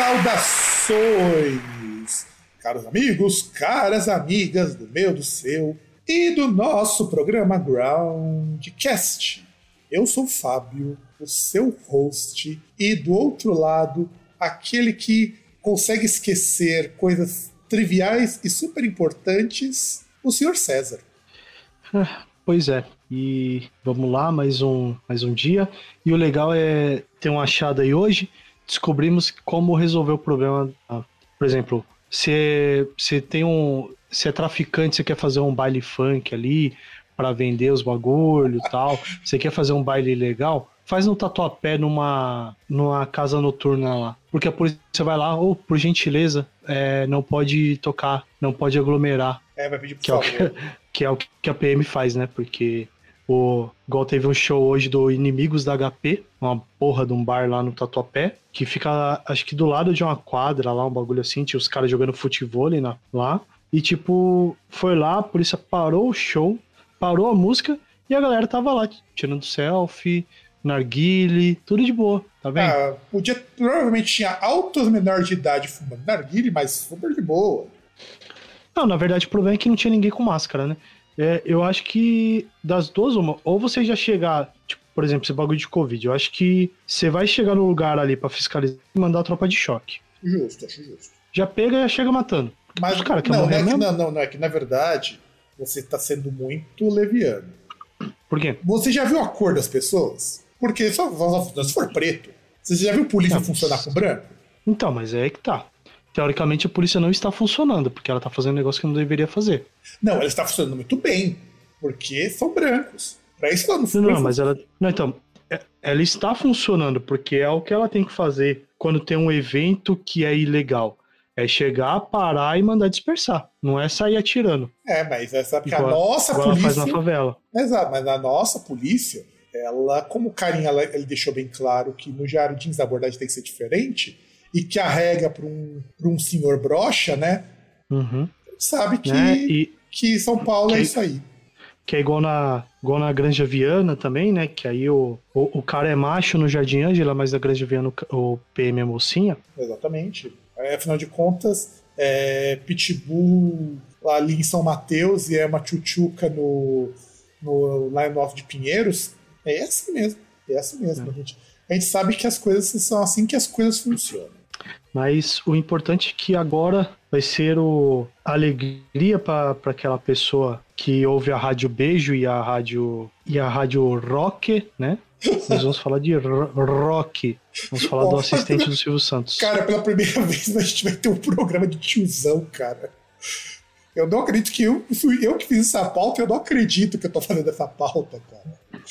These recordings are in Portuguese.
Saudações, caros amigos, caras amigas do meu, do seu e do nosso programa Groundcast. Eu sou o Fábio, o seu host, e do outro lado, aquele que consegue esquecer coisas triviais e super importantes, o senhor César. Ah, pois é, e vamos lá, mais um, mais um dia. E o legal é ter um achado aí hoje descobrimos como resolver o problema. Ah, por exemplo, se, se tem um. Se é traficante, você quer fazer um baile funk ali para vender os bagulho e tal. Você quer fazer um baile legal? Faz no tatuapé numa, numa casa noturna lá. Porque a polícia vai lá, ou oh, por gentileza, é, não pode tocar, não pode aglomerar. É, vai pedir por que favor. É o que, que é o que a PM faz, né? Porque o, igual teve um show hoje do Inimigos da HP, uma porra de um bar lá no Tatuapé, que fica, acho que do lado de uma quadra lá, um bagulho assim, tinha os caras jogando futebol lá. E tipo, foi lá, a polícia parou o show, parou a música e a galera tava lá, tirando selfie, narguile, tudo de boa, tá vendo? Ah, podia, provavelmente tinha altos menores de idade fumando narguile, mas super de boa. Não, na verdade o problema é que não tinha ninguém com máscara, né? É, eu acho que das duas, uma, ou você já chegar, tipo, por exemplo, esse bagulho de Covid, eu acho que você vai chegar no lugar ali para fiscalizar e mandar a tropa de choque. Justo, acho justo. Já pega e chega matando. Mas, os cara, não, não, é que, não, não, não, é que na verdade você tá sendo muito leviano. Por quê? Você já viu a cor das pessoas? Porque só, se for preto, você já viu polícia não, funcionar com branco? Então, mas é aí que tá teoricamente a polícia não está funcionando, porque ela está fazendo um negócio que não deveria fazer. Não, ela está funcionando muito bem, porque são brancos. Para isso ela não funciona. Não, mas ela. Não, então, é, ela está funcionando, porque é o que ela tem que fazer quando tem um evento que é ilegal. É chegar, parar e mandar dispersar. Não é sair atirando. É, mas essa é igual, a nossa polícia. faz na favela. Exato, mas a nossa polícia, ela, como o carinha ela, ele deixou bem claro que no Jardins a abordagem tem que ser diferente, e que arrega para um, um senhor brocha, né? Uhum. Sabe que, é, e, que São Paulo é que, é isso aí. Que é igual na, igual na Granja Viana também, né? Que aí o, o, o cara é macho no Jardim Ângela, mas na Granja Viana o, PM é mocinha. Exatamente. É, afinal de contas, é, Pitbull ali em São Mateus e é uma tchutchuca no, no Line Off de Pinheiros. É assim mesmo. É assim mesmo, é. gente. A gente sabe que as coisas são assim que as coisas funcionam. Mas o importante é que agora vai ser o alegria para aquela pessoa que ouve a rádio Beijo e a rádio e a rádio Rock, né? Nós vamos falar de rock. Vamos falar do assistente do Silvio Santos. Cara, pela primeira vez a gente vai ter um programa de tiozão, cara. Eu não acredito que eu fui eu que fiz essa pauta, eu não acredito que eu tô fazendo essa pauta, cara.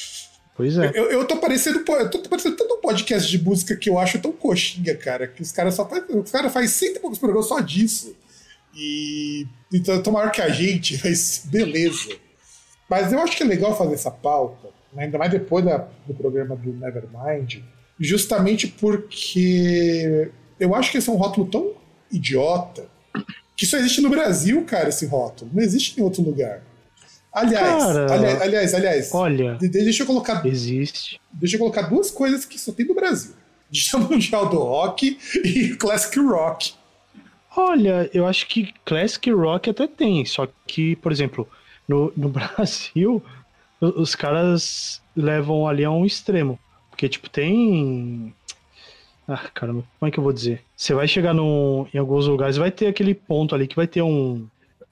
Pois é. Eu, eu tô parecendo. Eu tô parecendo tanto um podcast de música que eu acho tão coxinha, cara, que os caras só faz, Os caras fazem cento e poucos programas só disso. E. Então, tô maior que a gente, mas beleza. Mas eu acho que é legal fazer essa pauta, né, ainda mais depois da, do programa do Nevermind, justamente porque eu acho que esse é um rótulo tão idiota que só existe no Brasil, cara, esse rótulo. Não existe em outro lugar. Aliás, Cara, aliás, aliás, aliás, olha, deixa eu colocar. Existe. Deixa eu colocar duas coisas que só tem no Brasil: Dia Mundial do Rock e Classic Rock. Olha, eu acho que Classic Rock até tem, só que, por exemplo, no, no Brasil, os caras levam ali a um extremo. Porque, tipo, tem. Ah, caramba, como é que eu vou dizer? Você vai chegar em alguns lugares, vai ter aquele ponto ali que vai ter um.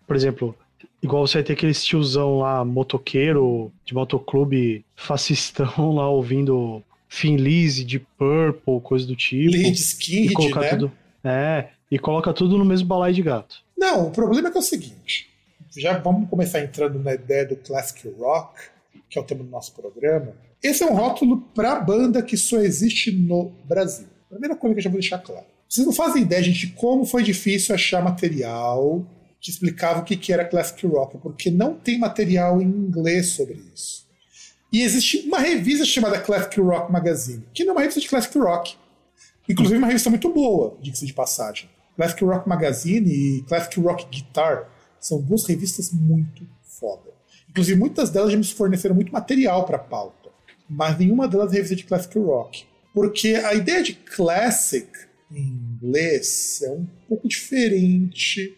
Por exemplo, Igual você vai ter aquele tiozão lá, motoqueiro, de motoclube, fascistão lá, ouvindo Finlise, de Purple, coisa do tipo. Lead Skid, né? Tudo, é, e coloca tudo no mesmo balai de gato. Não, o problema é que é o seguinte. já vamos começar entrando na ideia do classic rock, que é o tema do nosso programa. Esse é um rótulo para banda que só existe no Brasil. Primeira coisa que eu já vou deixar claro. Vocês não fazem ideia, gente, de como foi difícil achar material que explicava o que era classic rock, porque não tem material em inglês sobre isso. E existe uma revista chamada Classic Rock Magazine, que não é uma revista de classic rock. Inclusive uma revista muito boa, diga-se de passagem. Classic Rock Magazine e Classic Rock Guitar são duas revistas muito foda. Inclusive muitas delas já me forneceram muito material para pauta, mas nenhuma delas é revista de classic rock. Porque a ideia de classic em inglês é um pouco diferente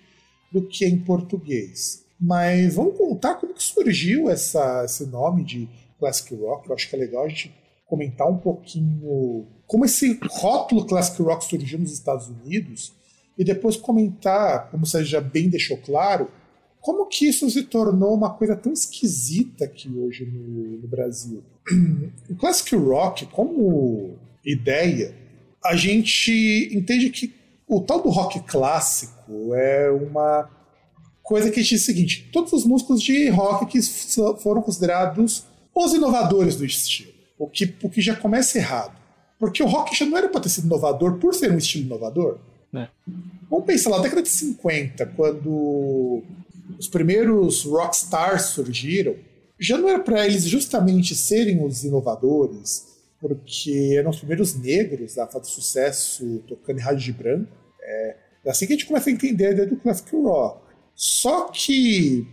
do que em português. Mas vamos contar como que surgiu essa, esse nome de classic rock. Eu acho que é legal a gente comentar um pouquinho como esse rótulo classic rock surgiu nos Estados Unidos e depois comentar, como você já bem deixou claro, como que isso se tornou uma coisa tão esquisita aqui hoje no, no Brasil. O classic rock, como ideia, a gente entende que o tal do rock clássico é uma coisa que diz o seguinte: todos os músicos de rock que foram considerados os inovadores do estilo, o que, o que já começa errado. Porque o rock já não era para ter sido inovador por ser um estilo inovador. É. Vamos pensar lá, na década de 50, quando os primeiros rockstars surgiram, já não era para eles justamente serem os inovadores, porque eram os primeiros negros a fazer sucesso tocando em rádio de branco. É, é assim que a gente começa a entender a ideia do classic rock. Só que,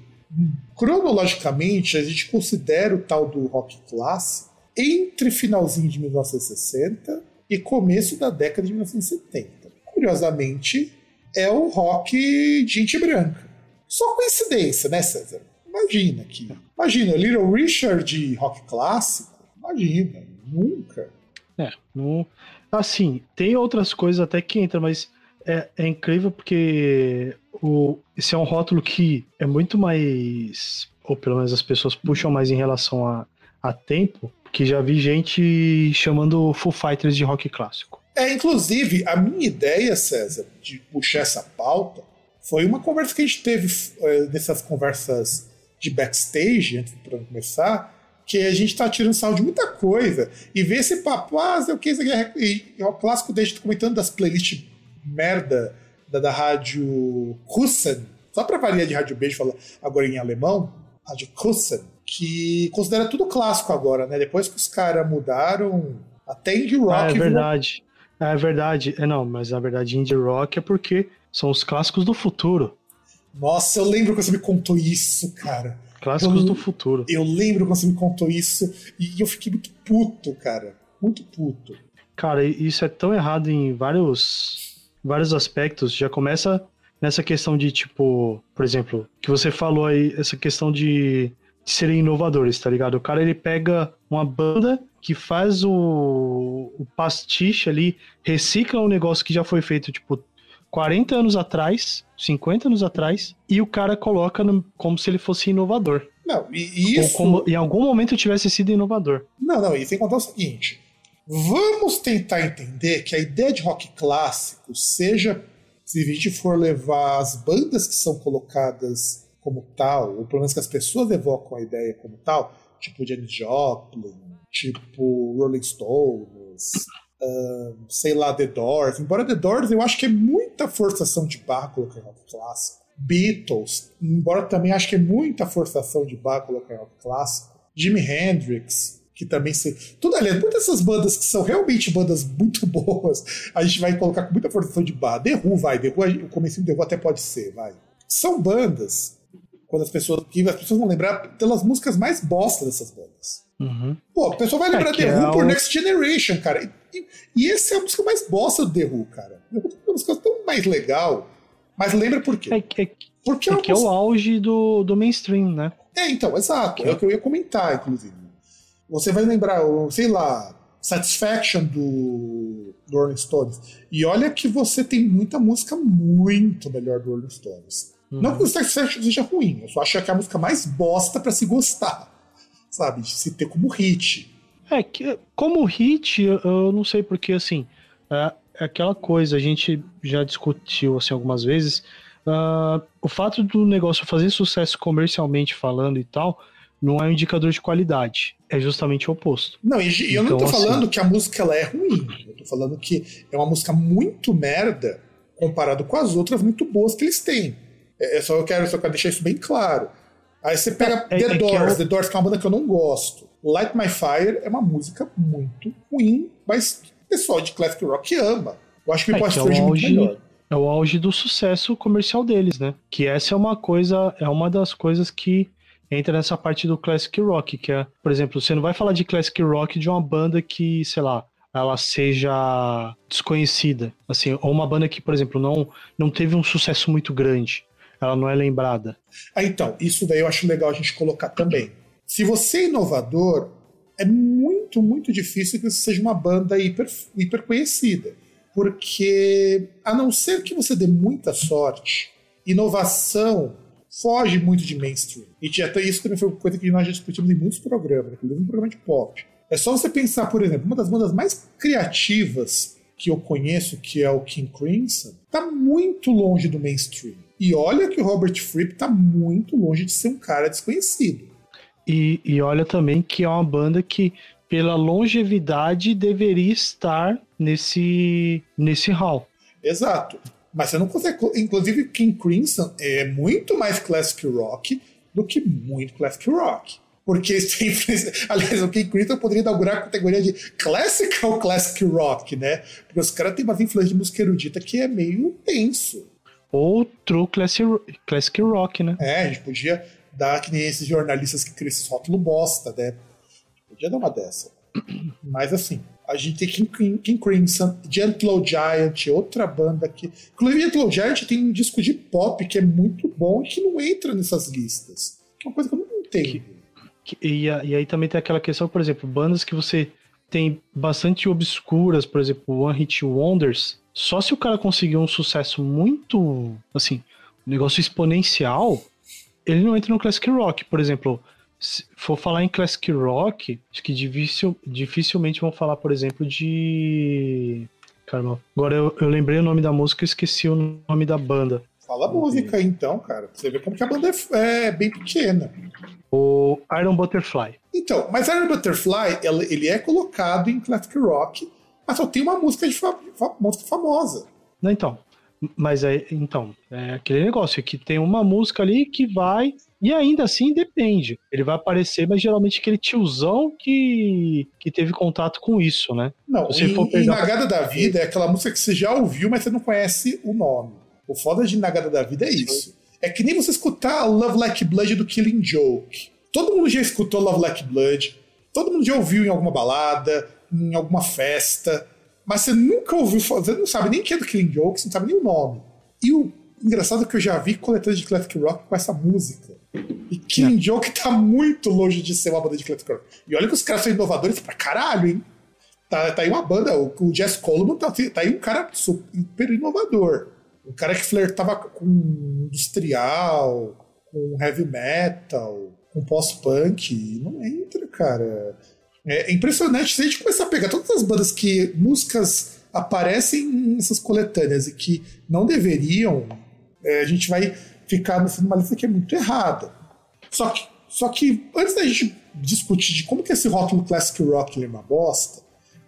cronologicamente, a gente considera o tal do rock clássico entre finalzinho de 1960 e começo da década de 1970. Curiosamente, é o rock de gente branca. Só coincidência, né, César? Imagina aqui. Imagina, Little Richard de rock clássico. Imagina, nunca. É, não. Assim, tem outras coisas até que entram, mas é, é incrível porque o, esse é um rótulo que é muito mais. Ou pelo menos as pessoas puxam mais em relação a, a tempo, que já vi gente chamando Full Fighters de rock clássico. É, inclusive, a minha ideia, César, de puxar essa pauta, foi uma conversa que a gente teve é, dessas conversas de backstage, antes do começar, que a gente tá tirando sal de muita coisa. E ver esse papo, ah, sei o que, isso aqui é, e, o clássico desde comentando das playlists merda da, da rádio Kussen, só pra variar de rádio beijo, falar agora em alemão, rádio Kussen, que considera tudo clássico agora, né? Depois que os caras mudaram, até indie rock. Ah, é verdade. É verdade. É, não, mas na verdade indie rock é porque são os clássicos do futuro. Nossa, eu lembro que você me contou isso, cara. Clássicos eu, do futuro. Eu lembro quando você me contou isso e eu fiquei muito puto, cara. Muito puto. Cara, isso é tão errado em vários, vários aspectos. Já começa nessa questão de, tipo, por exemplo, que você falou aí, essa questão de, de serem inovadores, tá ligado? O cara ele pega uma banda que faz o, o pastiche ali, recicla um negócio que já foi feito, tipo, 40 anos atrás, 50 anos atrás, e o cara coloca no, como se ele fosse inovador. Não, e isso. Ou como em algum momento tivesse sido inovador. Não, não, e sem contar o seguinte: vamos tentar entender que a ideia de rock clássico, seja se a gente for levar as bandas que são colocadas como tal, ou pelo menos que as pessoas evocam a ideia como tal, tipo Janis Joplin, tipo Rolling Stones, sei lá, The Doors. Embora The Doors eu acho que é muita forçação de barra colocar rock clássico. Beatles, embora também acho que é muita forçação de barra colocar rock clássico. Jimi Hendrix, que também se. Tudo, aliás, muitas dessas bandas que são realmente bandas muito boas, a gente vai colocar com muita forçação de barra. Who, vai, Who, o começo do The Who até pode ser, vai. São bandas, quando as pessoas. que as pessoas vão lembrar pelas músicas mais bosta dessas bandas. Uhum. Pô, a pessoa vai lembrar é The Who é por Next Generation, cara. E, e essa é a música mais bosta do The Who, cara. The Who tem uma música tão mais legal. Mas lembra por quê? É, é, Porque é, é que é o auge do, do mainstream, né? É, então, exato. É o que eu ia comentar, inclusive. Você vai lembrar, sei lá, Satisfaction do, do Rolling Stones. E olha que você tem muita música muito melhor do Rolling Stones. Uhum. Não que o Satisfaction seja ruim, eu só acho que é a música mais bosta para se gostar sabe? De se ter como hit. É, que, como hit, eu não sei porque, assim, é, é aquela coisa, a gente já discutiu, assim, algumas vezes, uh, o fato do negócio fazer sucesso comercialmente falando e tal, não é um indicador de qualidade. É justamente o oposto. Não, e, e eu então, não tô assim, falando que a música ela é ruim. Eu tô falando que é uma música muito merda comparado com as outras muito boas que eles têm. É, é só eu quero, só quero deixar isso bem claro. Aí você pega é, é The é Doors, eu... The Doors que é uma banda que eu não gosto. Light My Fire é uma música muito ruim, mas o pessoal de classic rock ama. Eu acho que o é, Past é muito melhor. É o auge do sucesso comercial deles, né? Que essa é uma coisa, é uma das coisas que entra nessa parte do classic rock, que é, por exemplo, você não vai falar de classic rock de uma banda que, sei lá, ela seja desconhecida, assim, ou uma banda que, por exemplo, não não teve um sucesso muito grande, ela não é lembrada. Ah, então, isso daí eu acho legal a gente colocar também. Se você é inovador, é muito, muito difícil que você seja uma banda hiper, hiper conhecida. Porque, a não ser que você dê muita sorte, inovação foge muito de mainstream. E até isso também foi uma coisa que nós já discutimos em muitos programas, inclusive no programa de pop. É só você pensar, por exemplo, uma das bandas mais criativas que eu conheço, que é o King Crimson, está muito longe do mainstream. E olha que o Robert Fripp está muito longe de ser um cara desconhecido. E, e olha também que é uma banda que, pela longevidade, deveria estar nesse, nesse hall. Exato. Mas você não consegue. Inclusive, King Crimson é muito mais classic rock do que muito classic rock. Porque sempre. Aliás, o King Crimson poderia inaugurar a categoria de classical classic rock, né? Porque os caras têm umas influências de música erudita que é meio tenso. Ou true classic, classic rock, né? É, a gente podia dar que nem esses jornalistas que criam esses rótulos bosta, né? Podia dar uma dessa. Mas assim, a gente tem King, King Crimson, Gentle Giant, outra banda que. Inclusive, Gentle Giant tem um disco de pop que é muito bom e que não entra nessas listas. Que é uma coisa que eu não entendo. Que, que, e, e, aí também tem aquela questão, por exemplo, bandas que você tem bastante obscuras, por exemplo, One Hit Wonders. Só se o cara conseguir um sucesso muito, assim, um negócio exponencial, ele não entra no classic rock. Por exemplo, se for falar em classic rock, acho que difícil, dificilmente vão falar, por exemplo, de. Caramba, agora eu, eu lembrei o nome da música e esqueci o nome da banda. Fala a música então, cara. Você ver como que a banda é, é, bem pequena. O Iron Butterfly. Então, mas Iron Butterfly, ele é colocado em classic rock, mas só tem uma música, de fa música famosa. Não, então. Mas é, então, é aquele negócio que tem uma música ali que vai. E ainda assim depende. Ele vai aparecer, mas geralmente aquele tiozão que, que teve contato com isso, né? Não, Se for pegar... Nagada da Vida é aquela música que você já ouviu, mas você não conhece o nome. O foda de Nagada da Vida é isso. É que nem você escutar Love Like Blood do Killing Joke. Todo mundo já escutou Love Like Blood, todo mundo já ouviu em alguma balada, em alguma festa mas você nunca ouviu você não sabe nem quem é do Killing Joke, você não sabe nem o nome. E o engraçado é que eu já vi coletâneas de classic rock com essa música. E Killing é. Joke tá muito longe de ser uma banda de rock. E olha que os caras são inovadores pra caralho, hein? Tá, tá aí uma banda, o, o Jess Coleman tá, tá aí um cara super inovador. Um cara que flertava com industrial, com heavy metal, com pós-punk. Não entra, cara. É impressionante se a gente começar a pegar todas as bandas que músicas aparecem nessas coletâneas e que não deveriam, é, a gente vai ficar numa lista que é muito errada. Só que, só que antes da gente discutir de como que esse rótulo classic rock é uma bosta,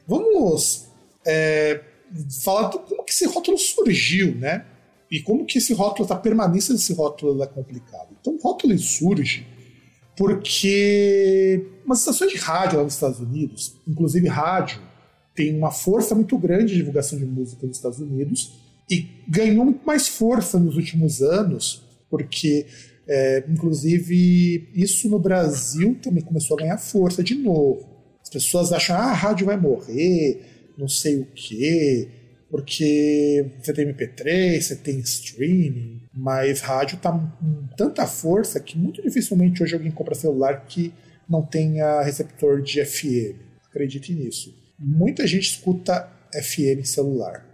vamos é, falar de como que esse rótulo surgiu, né? E como que esse rótulo, a permanência desse rótulo é complicado. Então o rótulo surge porque umas estações de rádio lá nos Estados Unidos, inclusive rádio, tem uma força muito grande de divulgação de música nos Estados Unidos e ganhou muito mais força nos últimos anos, porque, é, inclusive, isso no Brasil também começou a ganhar força de novo. As pessoas acham, ah, a rádio vai morrer, não sei o quê, porque você tem MP3, você tem streaming, mas rádio tá com tanta força que muito dificilmente hoje alguém compra celular que não tenha receptor de FM. Acredite nisso. Muita gente escuta FM celular.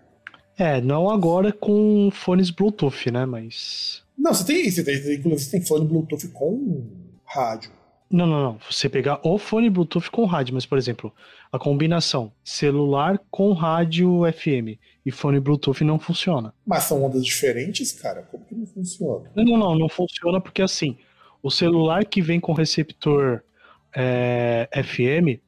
É, não agora com fones Bluetooth, né? Mas. Não, você tem, você tem, inclusive você tem fone Bluetooth com rádio. Não, não, não. Você pegar o fone Bluetooth com rádio, mas, por exemplo, a combinação celular com rádio FM e fone Bluetooth não funciona. Mas são ondas diferentes, cara? Como que não funciona? Não, não, não. Não funciona porque, assim, o celular que vem com receptor é, FM,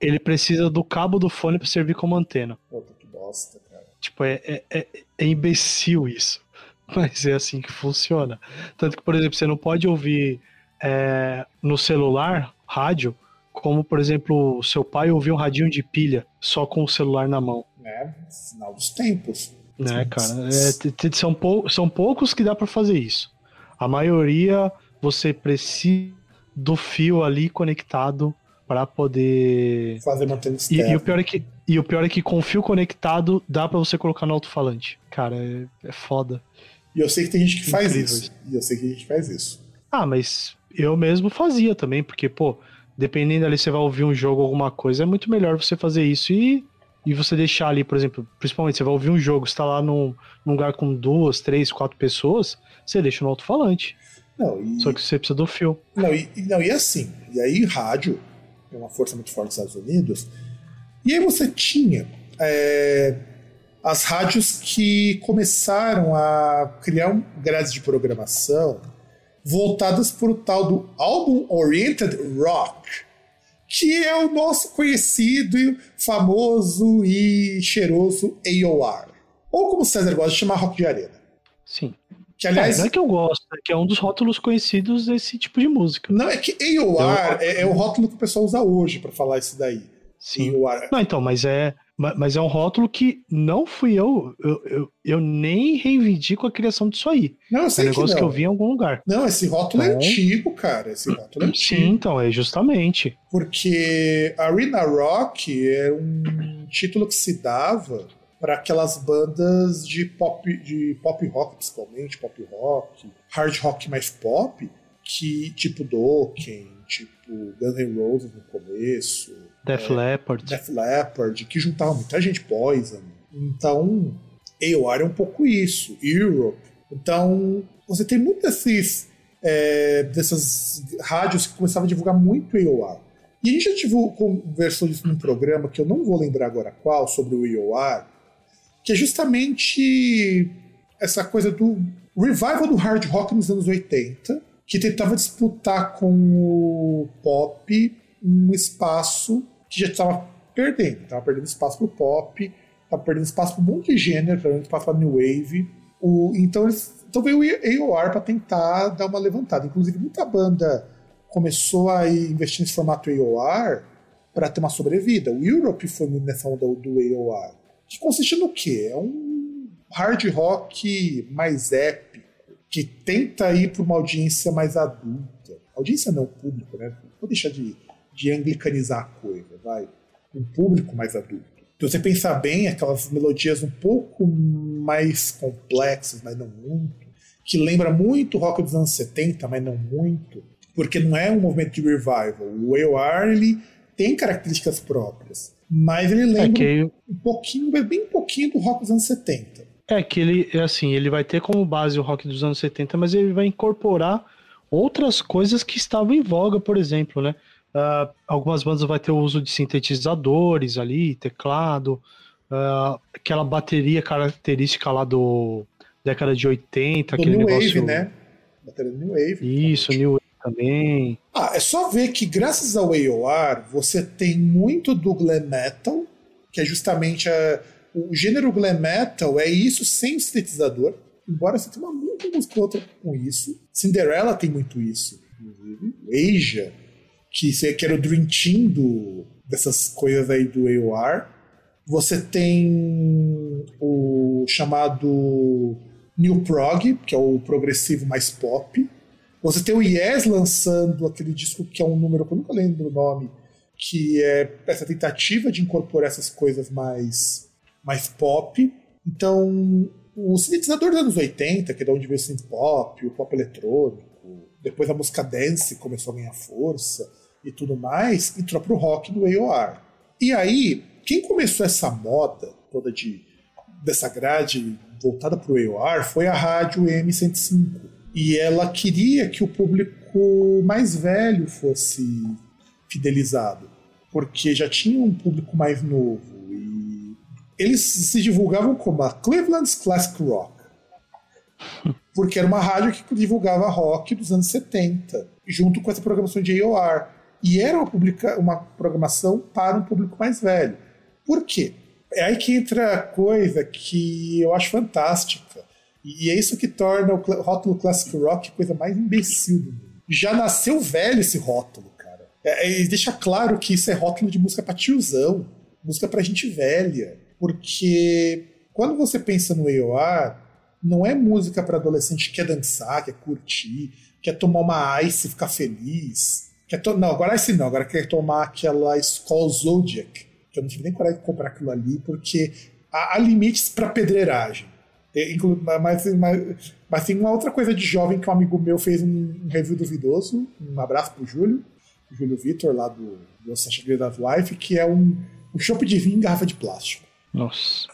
ele precisa do cabo do fone para servir como antena. Puta que bosta, cara. Tipo, é, é, é, é imbecil isso. Mas é assim que funciona. Tanto que, por exemplo, você não pode ouvir é, no celular rádio, como, por exemplo, seu pai ouvir um radinho de pilha só com o celular na mão. É, sinal dos tempos. Né, cara? É, são, pou, são poucos que dá para fazer isso. A maioria você precisa do fio ali conectado para poder fazer mantendo e, e, o pior é que e o pior é que com o fio conectado dá para você colocar no alto-falante. Cara, é, é, foda. E eu sei que tem gente que faz Incrível. isso. E eu sei que a gente faz isso. Ah, mas eu mesmo fazia também, porque, pô, dependendo ali você vai ouvir um jogo, alguma coisa, é muito melhor você fazer isso e, e você deixar ali, por exemplo, principalmente você vai ouvir um jogo, você tá lá num, num lugar com duas, três, quatro pessoas, você deixa no alto-falante. Não, e... Só que você precisa do fio. Não e, não, e assim, e aí rádio é uma força muito forte dos Estados Unidos, e aí você tinha é, as rádios que começaram a criar um grades de programação voltadas para o tal do Album Oriented Rock, que é o nosso conhecido, famoso e cheiroso AOR. Ou como o César gosta de chamar rock de arena. Sim. Que, aliás, é, não é que eu gosto, é que é um dos rótulos conhecidos desse tipo de música. Não, é que AOR é, é, o rótulo que o pessoal usa hoje para falar isso daí. Sim. AOR. Não, então, mas é, mas é um rótulo que não fui eu. Eu, eu, eu nem reivindico a criação disso aí. Não, eu sei é um negócio que, que, eu vi em algum lugar. Não, esse rótulo é então, é antigo, cara. Esse rótulo é antigo. Sim, então, é justamente. Porque Arena Rock é um título que se dava para aquelas bandas de pop, de pop rock, principalmente, pop rock, hard rock mais pop, que tipo Dokken, tipo Guns N' Roses no começo, Def é, Leppard. Def Leppard, que juntava muita gente, Poison. Então, AOR é um pouco isso, Europe. Então, você tem muitos desses, é, dessas rádios que começavam a divulgar muito AOR. E a gente já tive, conversou disso num programa que eu não vou lembrar agora qual, sobre o AOR, que é justamente essa coisa do revival do hard rock nos anos 80, que tentava disputar com o pop um espaço que já estava perdendo. Estava perdendo espaço para o pop, estava perdendo espaço para um monte de gênero, perdendo espaço para New Wave. O, então, eles, então veio o AOR para tentar dar uma levantada. Inclusive, muita banda começou a investir nesse formato AOR para ter uma sobrevida. O Europe foi nessa onda do, do AOR. Que consiste no quê? É um hard rock mais épico, que tenta ir para uma audiência mais adulta. Audiência não, público, né? Vou deixar de de anglicanizar a coisa, vai. Um público mais adulto. Se você pensar bem, aquelas melodias um pouco mais complexas, mas não muito, que lembra muito o rock dos anos 70, mas não muito, porque não é um movimento de revival. O AOR, ele tem características próprias, mas ele lembra é que... um pouquinho, bem pouquinho do rock dos anos 70. É que ele, é assim, ele vai ter como base o rock dos anos 70, mas ele vai incorporar outras coisas que estavam em voga, por exemplo, né? Uh, algumas bandas vai ter o uso de sintetizadores ali, teclado, uh, aquela bateria característica lá do década de 80, do aquele New negócio. Wave, né? Bateria New Wave. Isso, New Wave também. Ah, é só ver que graças ao AOR você tem muito do glam metal, que é justamente a, o gênero glam metal é isso sem sintetizador. Embora você tenha uma música outra com isso. Cinderella tem muito isso, inclusive. Asia que, que era o Dream Team do, dessas coisas aí do AOR. Você tem o chamado New Prog, que é o progressivo mais pop. Você tem o Yes lançando aquele disco que é um número que eu nunca lembro o nome, que é essa tentativa de incorporar essas coisas mais, mais pop. Então, o sintetizador dos anos 80, que é de onde veio o synth pop, o pop eletrônico, depois a música dance começou a ganhar força e tudo mais, entrou pro rock do AOR. E aí, quem começou essa moda toda de dessa grade voltada pro AOR foi a rádio M105. E ela queria que o público mais velho fosse fidelizado, porque já tinha um público mais novo e eles se divulgavam como a Cleveland's Classic Rock, porque era uma rádio que divulgava rock dos anos 70, junto com essa programação de AOR. E era uma, publica uma programação para um público mais velho. Por quê? É aí que entra a coisa que eu acho fantástica. E é isso que torna o rótulo Classic Rock a coisa mais imbecil do mundo. Já nasceu velho esse rótulo, cara. É, e deixa claro que isso é rótulo de música pra tiozão, música pra gente velha. Porque quando você pensa no AOR, não é música para adolescente que quer dançar, quer curtir, quer tomar uma ice e ficar feliz. Quer to... Não, agora ice não, agora quer tomar aquela Skull Zodiac, que eu não tive nem coragem de comprar aquilo ali, porque há, há limites para pedreiragem. É, mas, mas, mas, tem uma outra coisa de jovem que um amigo meu fez um, review duvidoso. Um abraço pro Júlio, o Júlio Vitor, lá do, do Grade of Life, que é um, um chopp de vinho em garrafa de plástico. Nossa.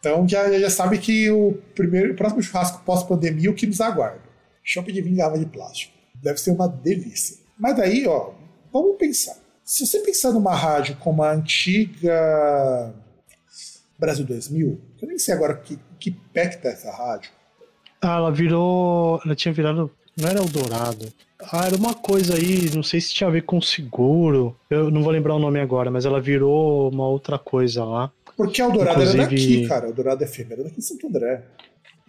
Então já, já sabe que o primeiro o próximo churrasco pós-pandemia é o que nos aguarda. Chopp de vinho em garrafa de plástico. Deve ser uma delícia. Mas daí, ó, vamos pensar. Se você pensar numa rádio como a antiga Brasil 2000, eu nem sei agora que, que pé que tá essa rádio. Ah, ela virou. Ela tinha virado. Não era Eldorado. Ah, era uma coisa aí, não sei se tinha a ver com seguro. Eu não vou lembrar o nome agora, mas ela virou uma outra coisa lá. Porque a Eldorado Inclusive... era daqui, cara. Eldorado FM era daqui em Santo André.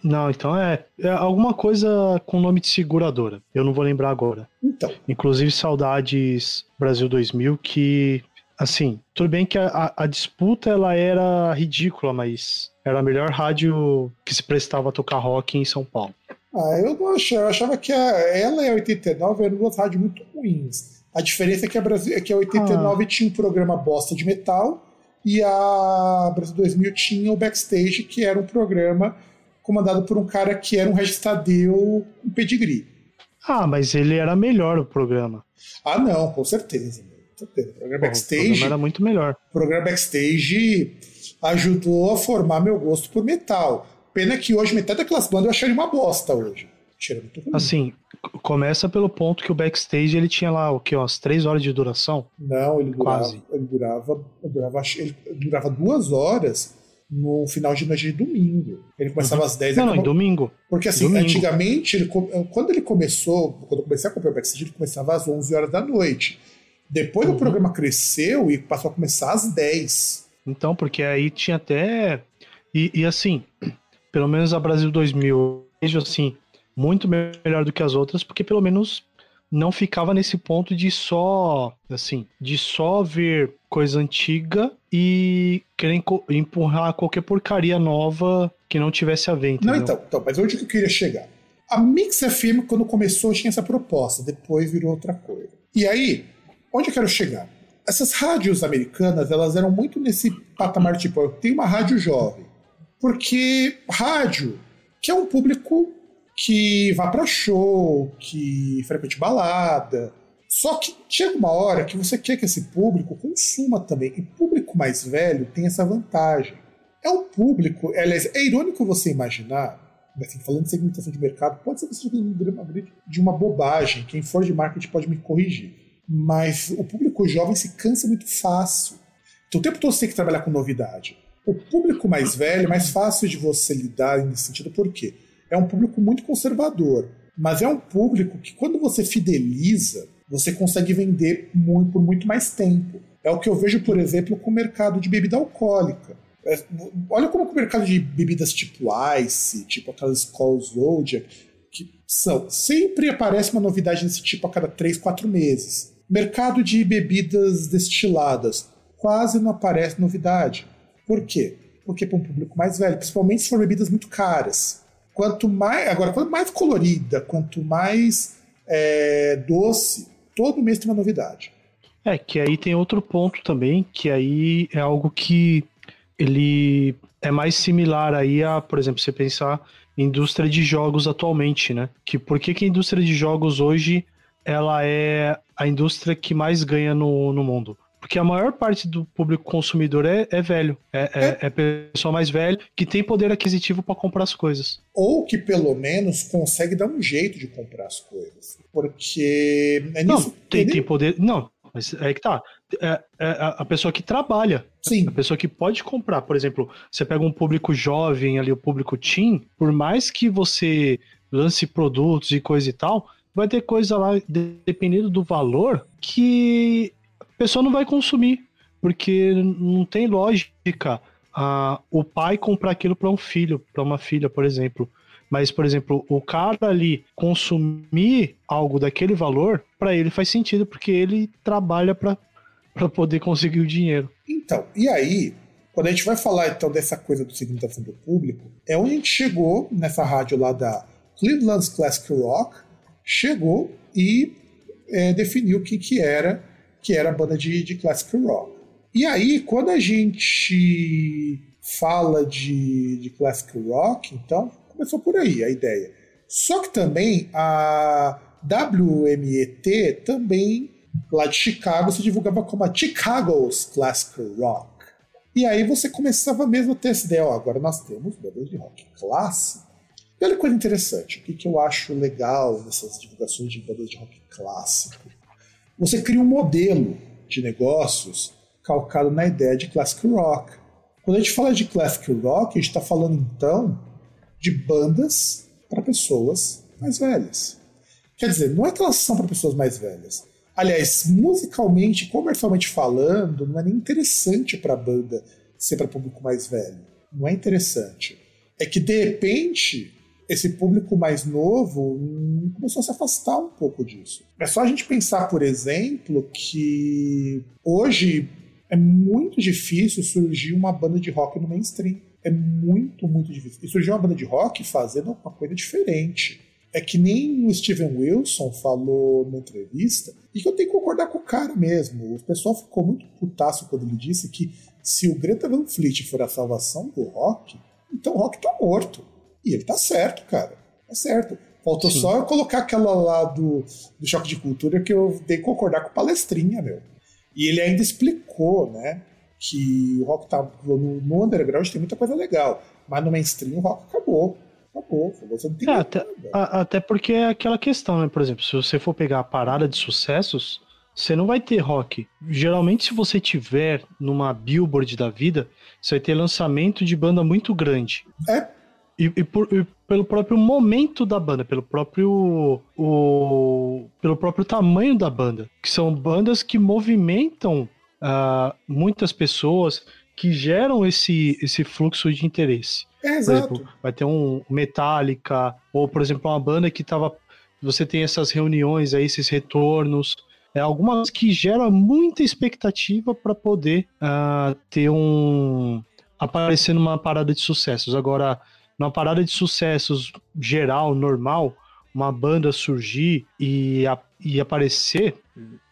Não, então é, é, alguma coisa com nome de seguradora. Eu não vou lembrar agora. Então. Inclusive, saudades Brasil 2000, que, assim, tudo bem que a, a, disputa ela era ridícula, mas era a melhor rádio que se prestava a tocar rock em São Paulo. Ah, eu não achava. Eu achava que a, ela e a 89 eram duas rádios muito ruins. A diferença é que a, Brasil, é que a 89 ah. tinha um programa bosta de metal e a Brasil 2000 tinha o Backstage, que era um programa comandado por um cara que era um registradeu com pedigree. Ah, mas ele era melhor o programa. Ah, não, com certeza. Com certeza. O programa Backstage. O programa era muito melhor. O programa Backstage ajudou a formar meu gosto por metal. Pena que hoje metade daquelas bandas eu acharia uma bosta hoje. Cheira muito ruim. Assim, começa pelo ponto que o backstage ele tinha lá o que umas três horas de duração. Não, ele durava, Quase. ele durava, ele durava, ele durava duas horas no final de noite de domingo. Ele começava uhum. às 10 Não, não, em domingo. Porque assim, domingo. antigamente, ele, quando ele começou, quando eu comecei a comprar o backstage, ele começava às 11 horas da noite. Depois uhum. o programa cresceu e passou a começar às 10. Então, porque aí tinha até. E, e assim, pelo menos a Brasil 2000, vejo assim, muito melhor do que as outras, porque pelo menos não ficava nesse ponto de só, assim, de só ver coisa antiga e querer empurrar qualquer porcaria nova que não tivesse a ver. Entendeu? Não, então, então, mas onde que eu queria chegar? A Mix FM, quando começou, tinha essa proposta, depois virou outra coisa. E aí, onde eu quero chegar? Essas rádios americanas, elas eram muito nesse patamar, tipo, eu tenho uma rádio jovem. Porque rádio, que é um público que vá para show, que frequente balada. Só que chega uma hora que você quer que esse público consuma também. E público mais velho tem essa vantagem. É um público, aliás, é irônico você imaginar, assim, falando de segmentação de mercado, pode ser que seja de uma bobagem, quem for de marketing pode me corrigir. Mas o público jovem se cansa muito fácil. Então o tempo todo você tem que trabalhar com novidade. O público mais velho é mais fácil de você lidar nesse sentido, por quê? É um público muito conservador, mas é um público que, quando você fideliza, você consegue vender muito, por muito mais tempo. É o que eu vejo, por exemplo, com o mercado de bebida alcoólica. É, olha como o mercado de bebidas tipo Ice, tipo aquelas Skull Zodiac, que são. Sempre aparece uma novidade desse tipo a cada 3, 4 meses. Mercado de bebidas destiladas, quase não aparece novidade. Por quê? Porque é para um público mais velho, principalmente se for bebidas muito caras quanto mais. Agora, quanto mais colorida, quanto mais é, doce, todo mês tem uma novidade. É, que aí tem outro ponto também, que aí é algo que ele é mais similar aí a, por exemplo, você pensar indústria de jogos atualmente, né? Que por que, que a indústria de jogos hoje ela é a indústria que mais ganha no, no mundo? Porque a maior parte do público consumidor é, é velho. É, é. é, pessoa mais velha que tem poder aquisitivo para comprar as coisas. Ou que pelo menos consegue dar um jeito de comprar as coisas. Porque é nisso. Não, tem, tem poder. Não, mas é que tá. É, é a pessoa que trabalha. Sim. A pessoa que pode comprar. Por exemplo, você pega um público jovem ali, o público teen, por mais que você lance produtos e coisa e tal, vai ter coisa lá, dependendo do valor, que pessoa não vai consumir, porque não tem lógica a, o pai comprar aquilo para um filho, para uma filha, por exemplo. Mas, por exemplo, o cara ali consumir algo daquele valor, para ele faz sentido, porque ele trabalha para poder conseguir o dinheiro. Então, e aí, quando a gente vai falar então dessa coisa do segmentação do público, é onde a gente chegou nessa rádio lá da Cleveland's Classic Rock, chegou e é, definiu o que, que era que era a banda de, de classic rock. E aí, quando a gente fala de, de classic rock, então começou por aí a ideia. Só que também a WMET também lá de Chicago se divulgava como a Chicago's Classic Rock. E aí você começava mesmo a ter essa ideia, ó, agora nós temos bandas de rock clássico. E olha que coisa interessante, o que, que eu acho legal nessas divulgações de bandas de rock clássico você cria um modelo de negócios calcado na ideia de classic rock. Quando a gente fala de classic rock, a gente está falando então de bandas para pessoas mais velhas. Quer dizer, não é que elas são para pessoas mais velhas. Aliás, musicalmente, comercialmente falando, não é nem interessante para a banda ser para público mais velho. Não é interessante. É que de repente esse público mais novo começou a se afastar um pouco disso. É só a gente pensar, por exemplo, que hoje é muito difícil surgir uma banda de rock no mainstream. É muito, muito difícil. E surgiu uma banda de rock fazendo uma coisa diferente. É que nem o Steven Wilson falou numa entrevista, e que eu tenho que concordar com o cara mesmo. O pessoal ficou muito putaço quando ele disse que se o Greta Van Fleet for a salvação do rock, então o rock tá morto. E ele tá certo, cara. Tá certo. Faltou Sim. só eu colocar aquela lá do, do choque de cultura que eu dei concordar com palestrinha, meu. E ele ainda explicou, né? Que o rock tá. No, no underground tem muita coisa legal. Mas no mainstream o rock acabou. Acabou. Você não tem é, até, a, até porque é aquela questão, né? Por exemplo, se você for pegar a parada de sucessos, você não vai ter rock. Geralmente, se você tiver numa billboard da vida, você vai ter lançamento de banda muito grande. É, e, e, por, e, pelo próprio momento da banda, pelo próprio o, pelo próprio tamanho da banda, que são bandas que movimentam uh, muitas pessoas, que geram esse, esse fluxo de interesse. É, por exemplo, vai ter um Metallica, ou por exemplo, uma banda que tava. Você tem essas reuniões aí, esses retornos. É, algumas que geram muita expectativa para poder uh, ter um. aparecer numa parada de sucessos. Agora, numa parada de sucessos geral, normal, uma banda surgir e, a, e aparecer,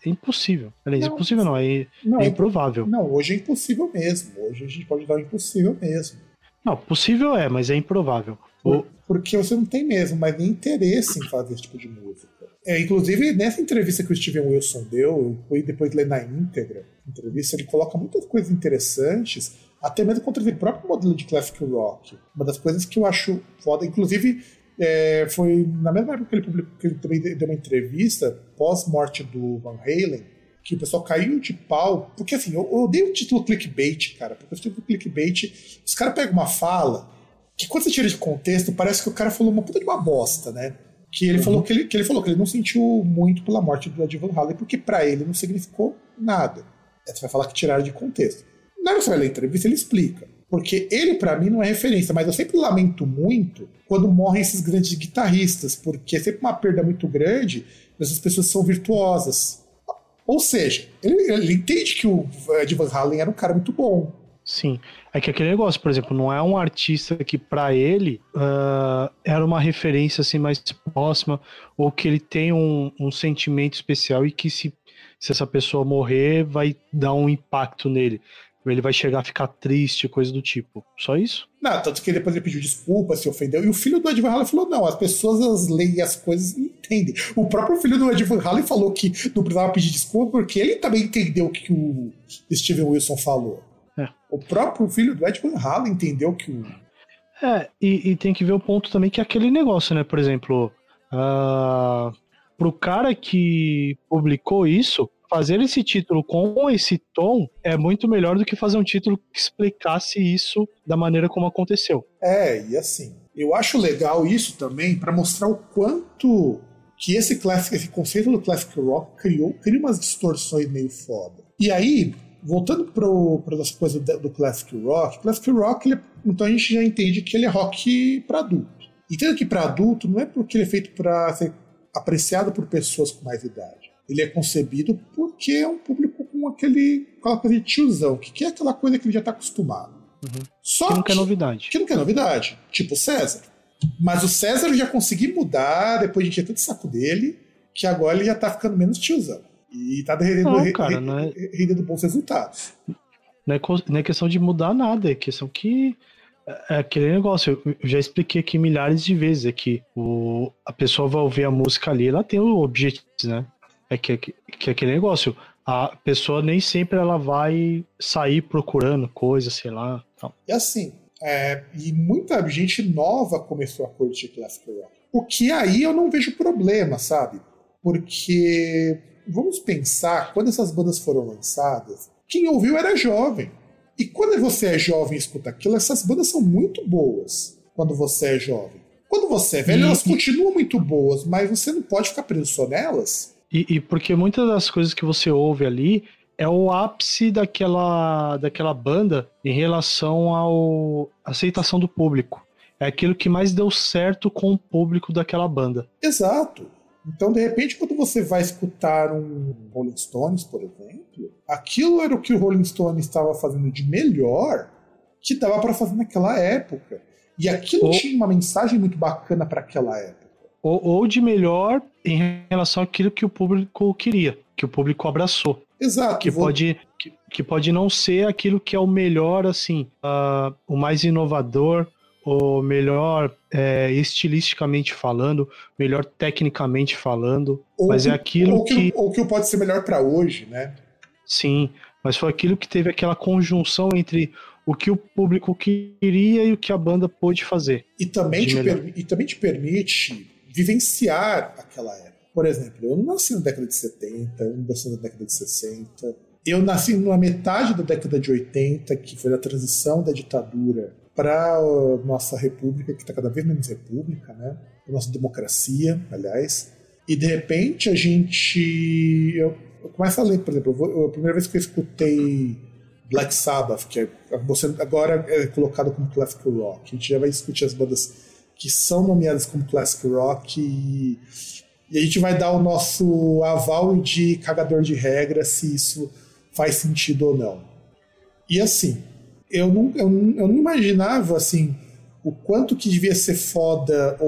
é impossível. Aliás, não, impossível não, é, não, é improvável. Não, hoje é impossível mesmo. Hoje a gente pode dar impossível mesmo. Não, possível é, mas é improvável. Por, porque você não tem mesmo, mas nem interesse em fazer esse tipo de música. É, inclusive, nessa entrevista que o Steven Wilson deu, eu fui depois ler na íntegra, entrevista, ele coloca muitas coisas interessantes até mesmo contra o próprio modelo de classic rock. Uma das coisas que eu acho foda, inclusive é, foi na mesma época que ele, publicou, que ele também deu uma entrevista pós-morte do Van Halen, que o pessoal caiu de pau, porque assim, eu, eu odeio o título clickbait, cara, porque o título clickbait, os caras pegam uma fala que quando você tira de contexto, parece que o cara falou uma puta de uma bosta, né? Que ele, uhum. falou que, ele, que ele falou que ele não sentiu muito pela morte do Ed Van Halen, porque para ele não significou nada. Você vai falar que tiraram de contexto. Na hora que você vai ler a entrevista, ele explica. Porque ele, para mim, não é referência, mas eu sempre lamento muito quando morrem esses grandes guitarristas, porque é sempre uma perda muito grande essas pessoas são virtuosas. Ou seja, ele, ele entende que o Ed Van Halen era um cara muito bom. Sim. É que aquele negócio, por exemplo, não é um artista que para ele uh, era uma referência assim mais próxima, ou que ele tem um, um sentimento especial e que se, se essa pessoa morrer vai dar um impacto nele. Ele vai chegar a ficar triste, coisa do tipo. Só isso? Não, tanto que depois ele pediu desculpa, se ofendeu. E o filho do Ed Van Halen falou: não, as pessoas as leem as coisas e entendem. O próprio filho do Ed Van Halen falou que não precisava pedir desculpa porque ele também entendeu o que o Steven Wilson falou. É. O próprio filho do Ed Van Halen entendeu que o. É, e, e tem que ver o ponto também que é aquele negócio, né? Por exemplo, uh, pro cara que publicou isso, fazer esse título com esse tom é muito melhor do que fazer um título que explicasse isso da maneira como aconteceu. É, e assim, eu acho legal isso também para mostrar o quanto que esse classic, esse conceito do classic rock criou, cria umas distorções meio foda. E aí, voltando para as coisas do classic rock, classic rock, então a gente já entende que ele é rock para adulto. E tendo que para adulto não é porque ele é feito para ser apreciado por pessoas com mais idade ele é concebido porque é um público com aquele, aquela coisa de tiozão, que quer aquela coisa que ele já está acostumado. Uhum. Só que não quer novidade. Que não quer novidade. Tipo o César. Mas o César já consegui mudar, depois de ter tanto saco dele, que agora ele já tá ficando menos tiozão. E tá rendendo, não, cara, não é... rendendo bons resultados. Não é, não é questão de mudar nada, é questão que é, é aquele negócio, eu já expliquei aqui milhares de vezes, é que o, a pessoa vai ouvir a música ali, ela tem o objetivo, né? É que, que, que aquele negócio, a pessoa nem sempre ela vai sair procurando coisas, sei lá. Tal. E assim, é, e muita gente nova começou a curtir classic rock. O que aí eu não vejo problema, sabe? Porque vamos pensar, quando essas bandas foram lançadas, quem ouviu era jovem. E quando você é jovem e escuta aquilo, essas bandas são muito boas quando você é jovem. Quando você é velho, e, elas continuam muito boas, mas você não pode ficar preso só nelas. E, e, porque muitas das coisas que você ouve ali é o ápice daquela, daquela banda em relação à aceitação do público. É aquilo que mais deu certo com o público daquela banda. Exato. Então, de repente, quando você vai escutar um Rolling Stones, por exemplo, aquilo era o que o Rolling Stones estava fazendo de melhor que dava para fazer naquela época. E aquilo Ou... tinha uma mensagem muito bacana para aquela época ou, ou de melhor em relação àquilo que o público queria, que o público abraçou. Exato. Que, vou... pode, que, que, pode não ser aquilo que é o melhor, assim, uh, o mais inovador, o melhor é, estilisticamente falando, melhor tecnicamente falando, ou mas que, é aquilo ou que, que... Ou que pode ser melhor para hoje, né? Sim, mas foi aquilo que teve aquela conjunção entre o que o público queria e o que a banda pôde fazer. E também, te, per... e também te permite vivenciar aquela época. Por exemplo, eu não nasci na década de 70, eu não nasci na década de 60. Eu nasci na metade da década de 80, que foi a transição da ditadura para a nossa república, que está cada vez menos república, né? A nossa democracia, aliás. E de repente a gente. Eu, eu começo a ler, por exemplo, a primeira vez que eu escutei Black Sabbath, que é, você agora é colocado como classic rock, a gente já vai discutir as bandas que são nomeadas como classic rock e, e a gente vai dar o nosso aval de cagador de regra se isso faz sentido ou não. E assim, eu não, eu eu não imaginava assim o quanto que devia ser foda.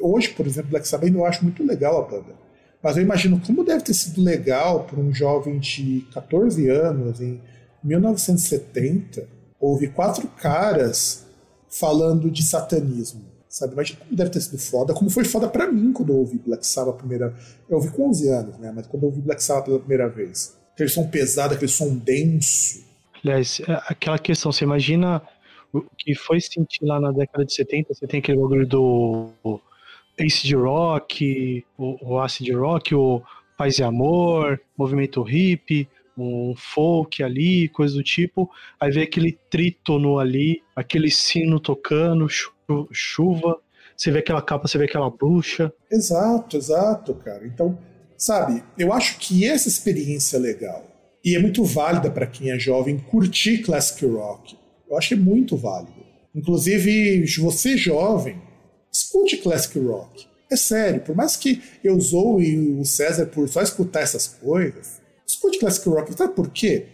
Hoje, por exemplo, Black Sabbath eu acho muito legal a banda. Mas eu imagino como deve ter sido legal para um jovem de 14 anos, em 1970, ouvir quatro caras falando de satanismo. Sabe? Imagina como deve ter sido foda, como foi foda para mim quando eu ouvi Black Sabbath a primeira Eu ouvi com 11 anos, né? Mas quando eu ouvi Black Sabbath pela primeira vez. Aquele som pesado, aquele som denso. Aliás, é aquela questão, você imagina o que foi sentir lá na década de 70, você tem aquele bagulho do acid rock, o, o acid rock, o paz e amor, movimento hippie, um folk ali, coisa do tipo. Aí vem aquele trítono ali, aquele sino tocando, chuva, você vê aquela capa, você vê aquela bruxa. Exato, exato, cara. Então, sabe, eu acho que essa experiência é legal. E é muito válida para quem é jovem curtir classic rock. Eu acho que é muito válido. Inclusive, você jovem, escute classic rock. É sério, por mais que eu zoe o César por só escutar essas coisas, escute classic rock. Sabe por quê?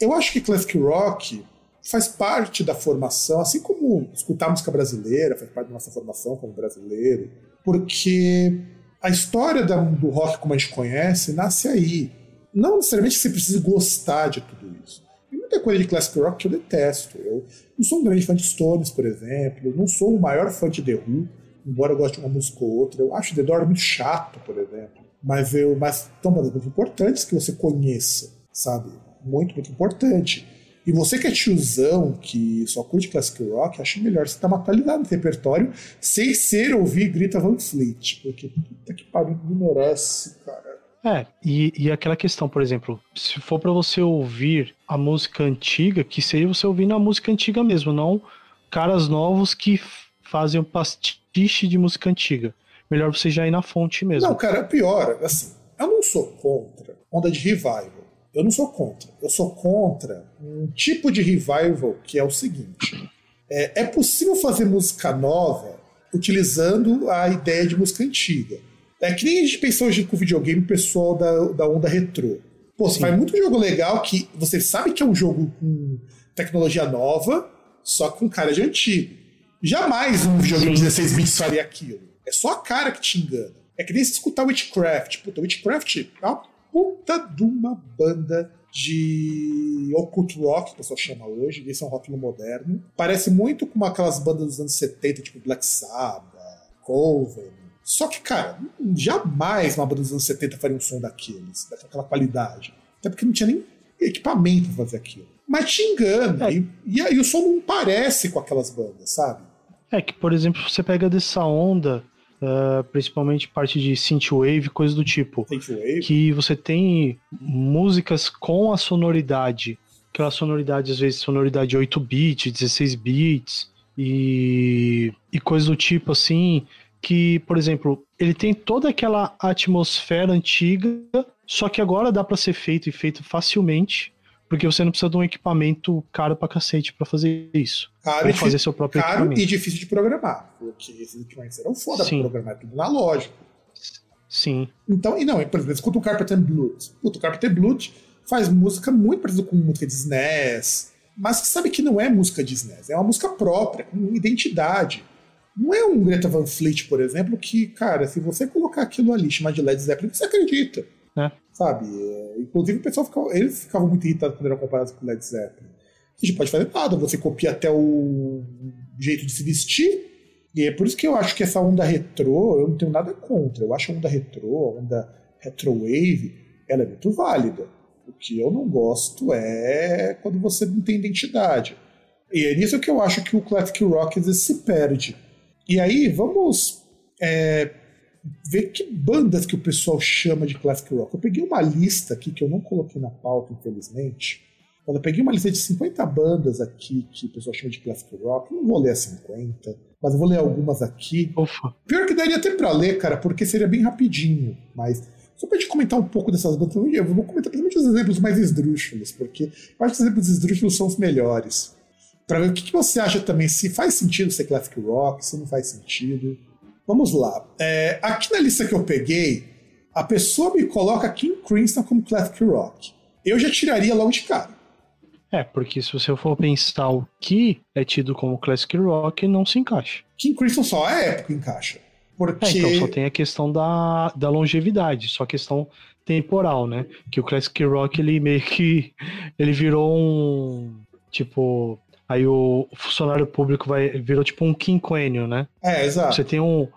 Eu acho que classic rock faz parte da formação, assim como escutar música brasileira faz parte da nossa formação como brasileiro, porque a história do rock como a gente conhece nasce aí. Não necessariamente você precisa gostar de tudo isso. muita coisa de classic rock que eu detesto. Eu não sou um grande fã de Stones, por exemplo. Eu não sou o maior fã de The Who, embora eu goste de uma música ou outra. Eu acho The Doors muito chato, por exemplo. Mas eu, mas são bandas muito importantes que você conheça, sabe? Muito, muito importante. E você que é tiozão, que só curte classic rock, acho melhor você dar uma qualidade no repertório sem ser ouvir Grita Van Fleet, porque puta que pariu, não merece, cara. É, e, e aquela questão, por exemplo, se for para você ouvir a música antiga, que seja você ouvindo a música antiga mesmo, não caras novos que fazem um pastiche de música antiga. Melhor você já ir na fonte mesmo. Não, cara, é pior, assim, eu não sou contra onda de revival. Eu não sou contra. Eu sou contra um tipo de revival que é o seguinte: é, é possível fazer música nova utilizando a ideia de música antiga. É que nem a gente pensou hoje com o videogame pessoal da, da onda retrô. Pô, você faz muito jogo legal que você sabe que é um jogo com tecnologia nova, só com cara de antigo. Jamais um videogame de 16 bits faria aquilo. É só a cara que te engana. É que nem se escutar Witchcraft. Puta, Witchcraft é uma puta de uma banda de occult rock, que o pessoal chama hoje, esse é um rock no moderno. Parece muito com aquelas bandas dos anos 70, tipo Black Sabbath, Coven, só que, cara, jamais uma banda dos anos 70 faria um som daqueles, daquela qualidade. Até porque não tinha nem equipamento pra fazer aquilo. Mas te engana, é. e, e aí o som não parece com aquelas bandas, sabe? É que, por exemplo, você pega dessa onda, uh, principalmente parte de synthwave, coisa do tipo, synthwave. que você tem músicas com a sonoridade, aquela sonoridade, às vezes, sonoridade 8 bits, 16 bits, e, e coisa do tipo assim, que, por exemplo, ele tem toda aquela atmosfera antiga, só que agora dá para ser feito e feito facilmente, porque você não precisa de um equipamento caro pra cacete pra fazer isso. Caro, e, fazer seu próprio caro equipamento. e difícil de programar, porque esses equipamentos eram foda Sim. pra programar, tudo na lógica. Sim. Então, e não, por exemplo, escuta o Carpenter Blood. Puta, o Carpenter Blood faz música muito parecida com música de SNES, mas você sabe que não é música de SNES, é uma música própria, com identidade. Não é um Greta Van Fleet, por exemplo, que, cara, se você colocar aquilo ali, chamar de Led Zeppelin, você acredita. É. Sabe? É, inclusive, o pessoal ficava, eles ficavam muito irritados quando eram comparados com Led Zeppelin. A gente pode fazer nada, você copia até o jeito de se vestir. E é por isso que eu acho que essa onda retrô, eu não tenho nada contra. Eu acho a onda retrô, a onda retrowave, ela é muito válida. O que eu não gosto é quando você não tem identidade. E é nisso que eu acho que o classic rock se perde. E aí, vamos é, ver que bandas que o pessoal chama de classic rock. Eu peguei uma lista aqui que eu não coloquei na pauta, infelizmente. Eu peguei uma lista de 50 bandas aqui que o pessoal chama de classic rock. Não vou ler as 50, mas eu vou ler algumas aqui. Ufa. Pior que daria até pra ler, cara, porque seria bem rapidinho. Mas só pra gente comentar um pouco dessas bandas, eu vou comentar principalmente os exemplos mais esdrúxulos, porque eu acho que os exemplos esdrúxulos são os melhores para ver o que, que, você acha também, se faz sentido ser classic rock, se não faz sentido. Vamos lá. É, aqui na lista que eu peguei, a pessoa me coloca King Crimson como classic rock. Eu já tiraria logo de cara. É, porque se você for pensar o que é tido como classic rock, não se encaixa. King Crimson só a época encaixa. Porque... É, então só tem a questão da, da longevidade, só a questão temporal, né? Que o classic rock ele meio que ele virou um tipo Aí o funcionário público vai virou tipo um quinquênio, né? É, exato. Você tem um,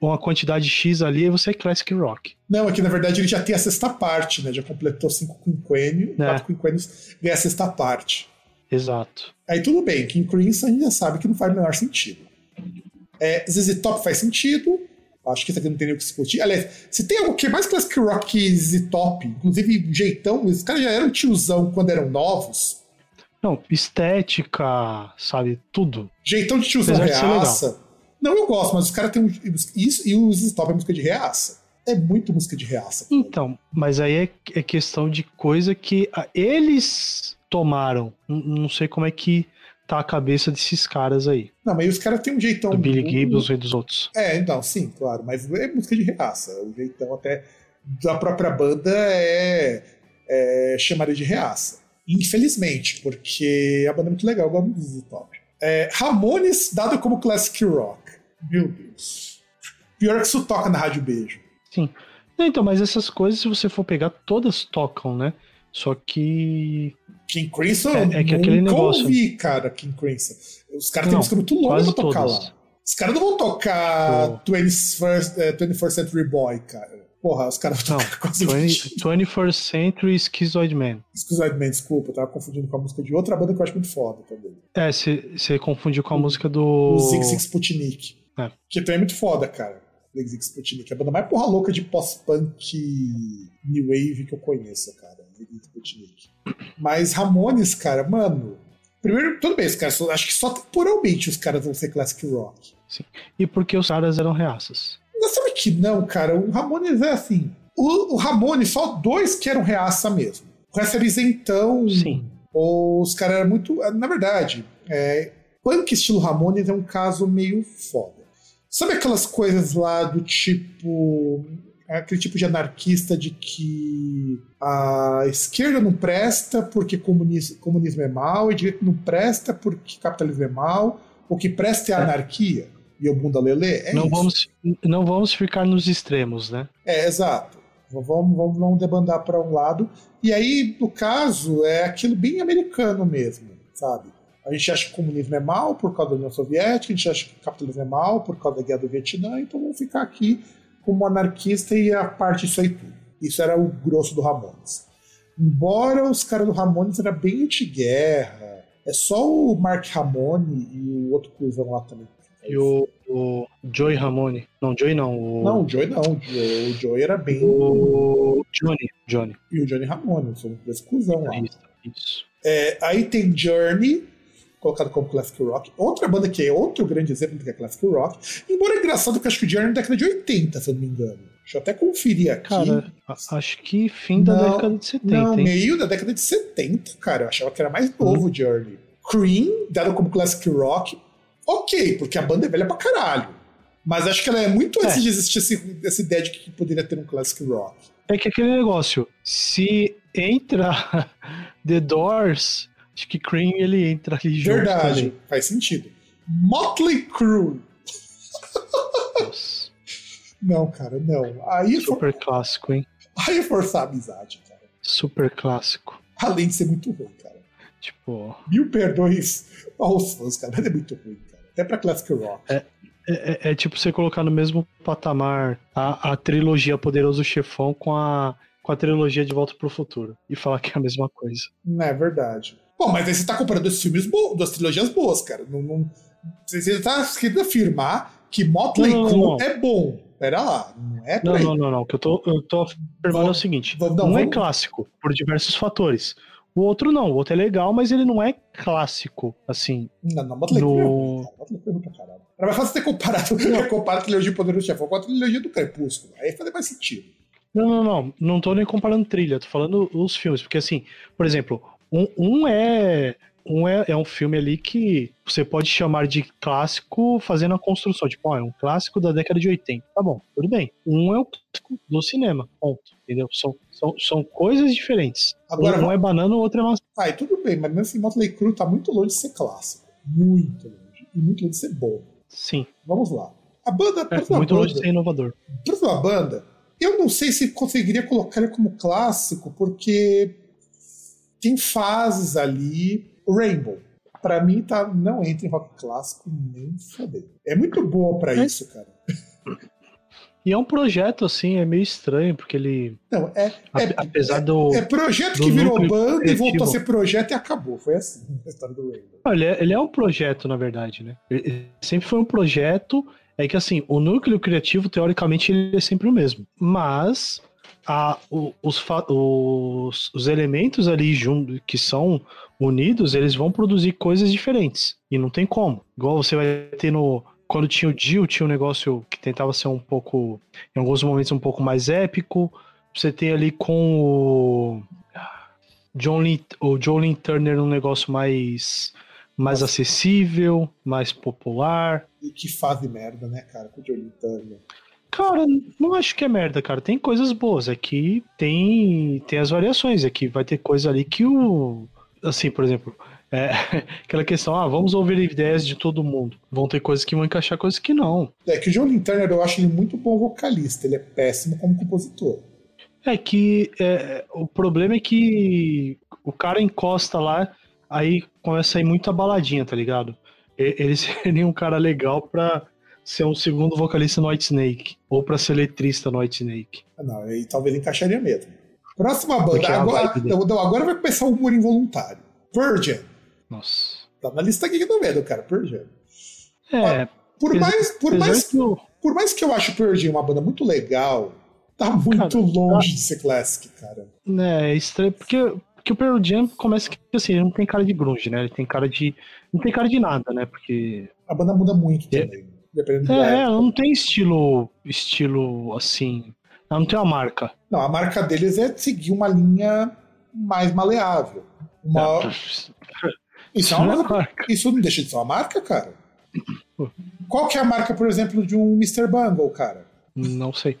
uma quantidade X ali e você é Classic Rock. Não, é que na verdade ele já tem a sexta parte, né? Já completou cinco quinquênios, é. quatro quinquênios, ganha a sexta parte. Exato. Aí tudo bem, King Crimson a gente já sabe que não faz o menor sentido. É, ZZ Top faz sentido, acho que isso aqui não tem nem o que discutir. Aliás, se tem algo que é mais Classic Rock que ZZ Top, inclusive jeitão, os caras já eram tiozão quando eram novos, não, estética, sabe? Tudo. Jeitão de tiozão reaça. Não, eu gosto, mas os caras têm um, isso e os stop é música de reaça. É muito música de reaça. Cara. Então, mas aí é, é, questão de coisa que ah, eles tomaram. Não sei como é que tá a cabeça desses caras aí. Não, mas os caras têm um jeitão. Do Billy Gibbons e dos outros. É, então, sim, claro. Mas é música de reaça. O jeitão até da própria banda é, é chamada de reaça. Infelizmente, porque a banda é muito legal, eu gosto do ZZ Top. É, Ramones, dado como classic rock. Meu Deus. Pior que isso toca na Rádio Beijo. Sim. Então, mas essas coisas, se você for pegar, todas tocam, né? Só que. King Crimson, É- é que aquele nunca negócio- ouvi, cara, King Crimson. Os caras têm música muito longa pra tocar todas. lá. Os caras não vão tocar Pô. 21st, eh, 21st Century Boy, cara. Porra, os caras tocar quase 20, 21st Century Schizoid Man. Schizoid Man, desculpa, eu tava confundindo com a música de outra banda que eu acho muito foda também. É, você confundiu com a música do. O Zig Zig Sputnik. É. Que também é muito foda, cara. Zig Zig Sputnik. É a banda mais porra louca de pós-punk new wave que eu conheço, cara. Zig Zig Sputnik. Mas Ramones, cara, mano. Primeiro, tudo bem, os caras acho que só temporalmente os caras vão ser classic rock. E porque os caras eram reaças. Mas sabe que não, cara? O Ramones é assim. O, o Ramones, só dois que eram reaça mesmo. O resto era isentão. Sim. Ou os caras eram muito. Na verdade, é, punk estilo Ramones é um caso meio foda. Sabe aquelas coisas lá do tipo. Aquele tipo de anarquista de que a esquerda não presta porque comunismo, comunismo é mal, e a direita não presta porque capitalismo é mal, o que presta é a É. anarquia e o bunda lelê? É não, isso. vamos, não vamos ficar nos extremos, né? É, exato. Vamos, vamos, vamos debandar para um lado. E aí, no caso, é aquilo bem americano mesmo, sabe? A gente acha que o comunismo é mal por causa da União Soviética, a gente acha que o capitalismo é mal por causa da guerra do Vietnã, então vamos ficar aqui como anarquista e a parte disso aí tudo. Isso era o grosso do Ramones. Embora os caras do Ramones era bem antiguerra, é só o Mark Ramone e o outro cuzão lá também. E o, o Joey Ramone. Não, Joey não. O, Não, o Joey não. O Joey, era bem. o Johnny. Johnny. E o Johnny Ramone, são desse cuzão lá. Isso. isso. É, aí tem Journey, colocado como Classic Rock. Outra banda que é outro grande exemplo do que é Classic Rock. Embora é engraçado que eu acho que o Journey é da década de 80, se eu não me engano. Deixa eu até conferir aqui. Cara, acho que fim da Não, década de 70, Não, hein? meio da década de 70, cara. Eu achava que era mais novo o Journey. Cream, dado como Classic Rock. Ok, porque a banda é velha pra caralho. Mas acho que ela é muito antes É. de existir esse- essa ideia de que poderia ter um Classic Rock. É que aquele negócio, se entra The Doors, acho que Cream ele entra ali junto. Verdade, também. faz sentido. Motley Crue. Nossa, Não, cara, não. Aí é, for, super clássico, hein? aí é forçar a amizade, cara. Super clássico. Além de ser muito ruim, cara. Tipo, Mil perdões aos fãs, cara. Mas é muito ruim. Até pra Classic Rock. É. é, é- é tipo você colocar no mesmo patamar a, a trilogia Poderoso Chefão com a, com a trilogia De Volta pro Futuro e falar que é a mesma coisa. Não é verdade. Bom, mas aí você tá comparando dois filmes bons, duas trilogias boas, cara. Não, não- você tá querendo afirmar que Motley Crue é bom. Pera lá, não é Não, não, não, não. O que eu tô, eu tô afirmando é o seguinte: não, não, é clássico, por diversos fatores. O outro não, o outro é legal, mas ele não é clássico, assim. Não, não, é No- ruim pra caralho. Era mais fácil ter comparado, comparar a trilogia Poderoso Chefão com a trilogia do Crepúsculo. Aí fazer mais sentido. Não, não, não. Não tô nem comparando trilha, tô falando os filmes. Porque, assim, por exemplo, um, um é. Um é, é um filme ali que você pode chamar de clássico fazendo a construção. Tipo, ó, é um clássico da década de 80. Tá bom, tudo bem. Um é o clássico do cinema. Ponto. Entendeu? São, são, são coisas diferentes. Agora, um é banana, o outro é maçã. Ah, e tudo bem, mas mesmo assim, Motley Crue tá muito longe de ser clássico. Muito longe. E muito longe de ser bom. Sim. Vamos lá. A banda, a É, muito longe de banda, ser inovador. a próxima banda, eu não sei se conseguiria colocar ele como clássico, porque tem fases ali. Rainbow. Pra mim, tá, não entra em rock clássico nem foder. É muito boa pra É. isso, cara. E é um projeto, assim, é meio estranho, porque ele. Não, é, é, apesar do. é projeto do que virou banda e voltou a ser projeto e acabou. Foi assim a história do Rainbow. Ele, é, ele é um projeto, na verdade, né? Ele- sempre foi um projeto. É que assim, o núcleo criativo, teoricamente, ele é sempre o mesmo. Mas a- os, os- os elementos ali junto, que são unidos, eles vão produzir coisas diferentes. E não tem como. Igual você vai ter no. Quando tinha o Dio, tinha um negócio que tentava ser um pouco. Em alguns momentos, um pouco mais épico. Você tem ali com o. John Lee, o Jolene Turner um negócio mais mais acessível, mais popular. E que fase merda, né, cara, com o Johnny Turner. Cara, não acho que é merda, cara. Tem coisas boas. Aqui tem tem as variações. Aqui vai ter coisa ali que o assim, por exemplo, é, aquela questão, ah, vamos ouvir ideias de todo mundo. Vão ter coisas que vão encaixar, coisas que não. É que o Johnny Turner eu acho ele muito bom vocalista, ele é péssimo como compositor. É que é, o problema é que o cara encosta lá, aí começa a ir muita baladinha, tá ligado? Ele seria um cara legal pra ser um segundo vocalista no White Snake, ou pra ser letrista no White Snake. Não, aí talvez encaixaria mesmo. Próxima banda. É Agora, agora vai começar o humor involuntário. Virgin. Nossa. Tá na lista aqui do medo, cara. Pearl Jam. É, Por mais, por, mais, que o- por mais que eu ache Pearl Jam uma banda muito legal, tá muito Cara, longe de ser classic, cara. né, é estranho, porque, porque o Pearl Jam começa que assim, ele não tem cara de grunge, né? Ele tem cara de. Não tem cara de nada, né? Porque. A banda muda muito É. também. Dependendo da É, época. não tem estilo. estilo assim. Ela não tem uma marca. Não, a marca deles é seguir uma linha mais maleável. Uma... É não é uma... marca. Isso não deixa de ser uma marca, cara. Qual que é a marca, por exemplo, de um Mr. Bungle, cara? Não sei.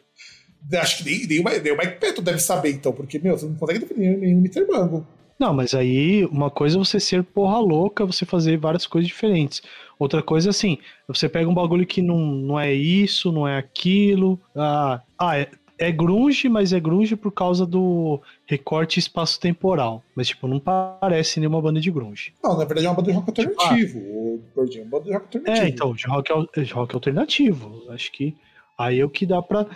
Acho que nem, nem, o, nem o Mike Patton deve saber, então, porque, meu, você não consegue definir nenhum Mr. Bungle. Não, mas aí uma coisa é você ser porra louca, você fazer várias coisas diferentes. Outra coisa assim, você pega um bagulho que não, não é isso, não é aquilo. Ah, ah é, é grunge, mas é grunge por causa do recorte espaço-temporal. Mas, tipo, não parece nenhuma banda de grunge. Não, na verdade é uma banda de rock alternativo. O Pearl Jam é uma banda de rock alternativo. É, então, de rock, de rock alternativo. Acho que aí é o que dá pra.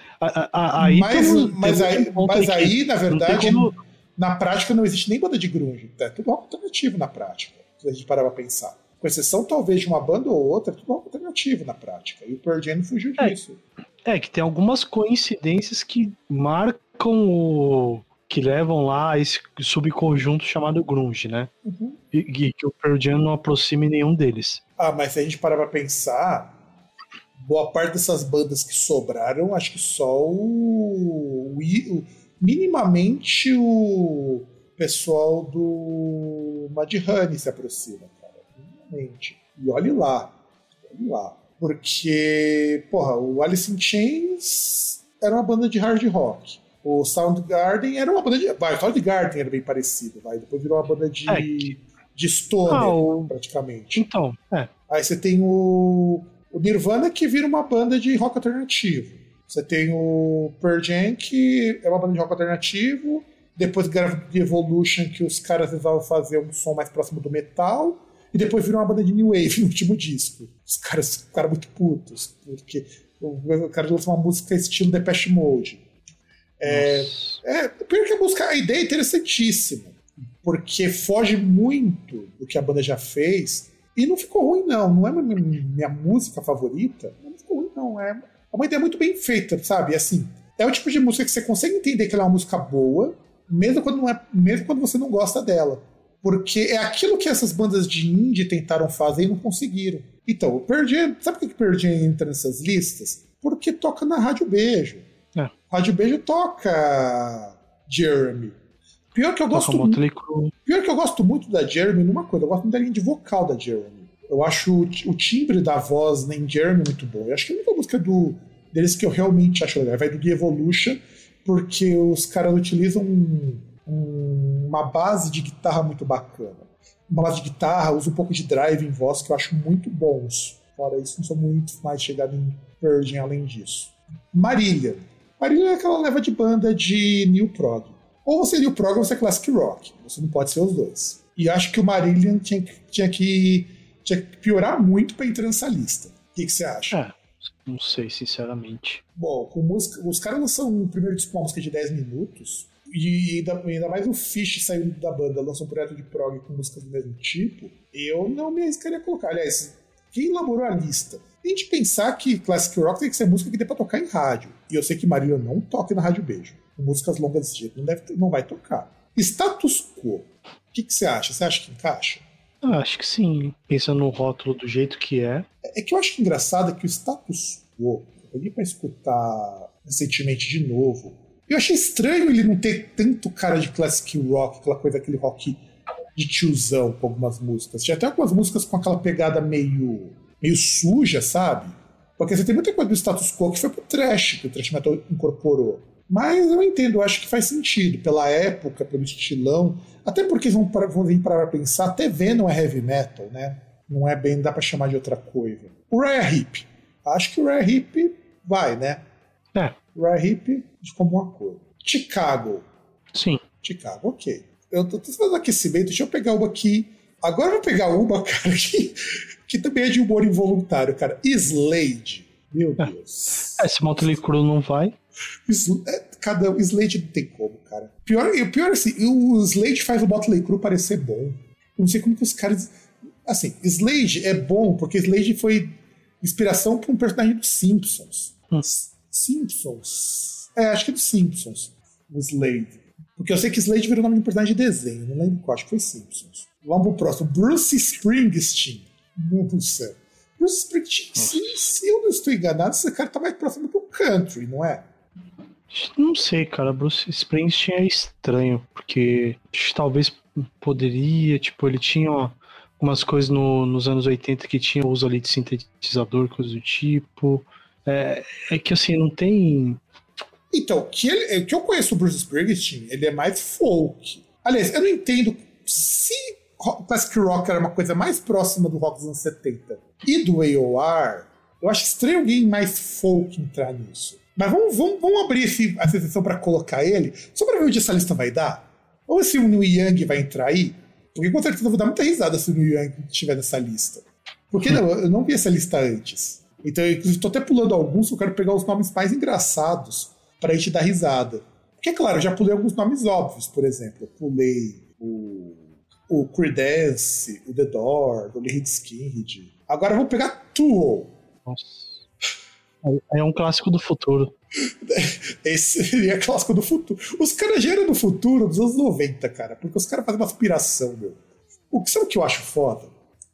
Aí mas, mas, aí, um mas aí, na verdade, como- na prática não existe nem banda de grunge. É tudo rock alternativo na prática, se a gente parar pra pensar. Com exceção, talvez, de uma banda ou outra, é tudo rock alternativo na prática. E o Pearl Jam fugiu É. disso. É, que tem algumas coincidências que marcam o. que levam lá a esse subconjunto chamado Grunge, né? Uhum. E, e que o Pearl Jam não aproxime nenhum deles. Ah, mas se a gente parar pra pensar, boa parte dessas bandas que sobraram, acho que só o, o minimamente o pessoal do Mudhoney se aproxima, cara. Minimamente. E olhe lá. Olhe lá. Porque, porra, o Alice in Chains era uma banda de hard rock. O Soundgarden era uma banda de. Vai, o Soundgarden era bem parecido, vai. Depois virou uma banda de, É, que- de stoner, Ah, praticamente. Então, é. Aí você tem o, o Nirvana, que vira uma banda de rock alternativo. Você tem o Pearl Jam, que é uma banda de rock alternativo. Depois grava The Evolution, que os caras resolvem fazer um som mais próximo do metal. E depois virou uma banda de New Wave no último disco. Os caras ficaram muito putos, porque o, cara lançou uma música estilo Depeche Mode. É, é, pior que a música, a ideia é interessantíssima, porque foge muito do que a banda já fez, e não ficou ruim, não. Não é minha, minha música favorita, não ficou ruim, não. É uma ideia muito bem feita, sabe? Assim, é o tipo de música que você consegue entender que ela é uma música boa, mesmo quando, é, mesmo quando você não gosta dela. Porque é aquilo que essas bandas de indie tentaram fazer e não conseguiram. Então, Pearl Jam, sabe por que Jam entra nessas listas? Porque toca na Rádio Beijo. É. Rádio Beijo toca Jeremy. Pior que eu gosto Crue. Pior que eu gosto muito da Jeremy numa coisa, eu gosto muito da linha de vocal da Jeremy. Eu acho o, o timbre da voz em Jeremy muito bom. Eu acho que a única música do, deles que eu realmente acho legal vai do The Evolution, porque os caras utilizam um- um- uma base de guitarra muito bacana. Uma base de guitarra, usa um pouco de drive em voz que eu acho muito bons. Fora isso, não sou muito mais chegado em Jam além disso. Marília. Marília é aquela leva de banda de New Prog. Ou você é New Prog ou você é Classic Rock. Você não pode ser os dois. E acho que o Marillion tinha, que- tinha, que, tinha que piorar muito para entrar nessa lista. O que, que você acha? É, não sei, sinceramente. Bom, música, os caras lançam um primeiro disco uma música de 10 minutos. E ainda, ainda mais o Fish saindo da banda, lançam um projeto de prog com músicas do mesmo tipo. Eu não me arriscaria a colocar. Aliás, quem elaborou a lista? Tem de pensar que Classic Rock tem que ser música que dê pra tocar em rádio. E eu sei que Marília não toca na Rádio Beijo. Com músicas longas desse jeito, não, deve, não vai tocar. Status Quo. O que, que você acha? Você acha que encaixa? Ah, acho que sim. Pensando no rótulo do jeito que é. É que eu acho engraçado que o status quo, eu peguei pra escutar recentemente de novo. Eu achei estranho ele não ter tanto cara de classic rock, aquela coisa, aquele rock de tiozão com algumas músicas. Tinha até algumas músicas com aquela pegada meio, meio suja, sabe? Porque você tem muita coisa do status quo que foi pro trash, que o trash metal incorporou. Mas eu entendo, eu acho que faz sentido, pela época, pelo estilão. Até porque vão, para- vão vir para pensar, até Venom é heavy metal, né? Não é bem, dá pra chamar de outra coisa. O Rare Hip. Acho que o Rare Hip vai, né? É. O Rare Hip diz como uma coisa. Chicago. Sim. Chicago, ok. Eu tô, tô fazendo aquecimento, deixa eu pegar uma aqui. Agora eu vou pegar uma, cara, que, que também é de humor involuntário, cara. Slade. Meu Deus. É, se Motley Crue não vai. Sl- é, cada um- Slade não tem como, cara. Pior, o pior é assim, o Slade faz o Motley Crue parecer bom. Eu não sei como que os caras. Assim, Slade é bom porque Slade foi inspiração para um personagem dos Simpsons. Hum. Simpsons. É, acho que é dos Simpsons. O Slade. Porque eu sei que Slade virou nome de um personagem de desenho, não lembro qual, acho que foi Simpsons. Vamos pro próximo. Bruce Springsteen. Nossa. Bruce Springsteen, se, se eu não estou enganado, esse cara tá mais próximo do country, não é? Não sei, cara. Bruce Springsteen é estranho, porque talvez poderia, tipo, ele tinha ó, algumas coisas no- nos anos 80 que tinha uso ali de sintetizador, coisa do tipo. É, é que assim, não tem. Então, que ele, é, que eu conheço o Bruce Springsteen, ele é mais folk. Aliás, eu não entendo se classic rock era uma coisa mais próxima do rock dos anos 70 e do AOR, eu acho estranho alguém mais folk entrar nisso. Mas vamos, vamos, vamos abrir esse, essa sessão para colocar ele, só para ver onde essa lista vai dar. Ou se o Neil Young vai entrar aí, porque com certeza eu vou dar muita risada se o Neil Young estiver nessa lista. Porque não, eu não vi essa lista antes. Então, eu inclusive, tô até pulando alguns, eu quero pegar os nomes mais engraçados pra gente dar risada. Porque, claro, eu já pulei alguns nomes óbvios, por exemplo. Eu pulei o, o Creedence, o The Door, o Skinhead. Agora eu vou pegar Tool. Nossa. É um clássico do futuro. Esse seria clássico do futuro. Os caras já eram do futuro dos anos 90, cara. Porque os caras fazem uma aspiração, meu. O que sabe o que eu acho foda?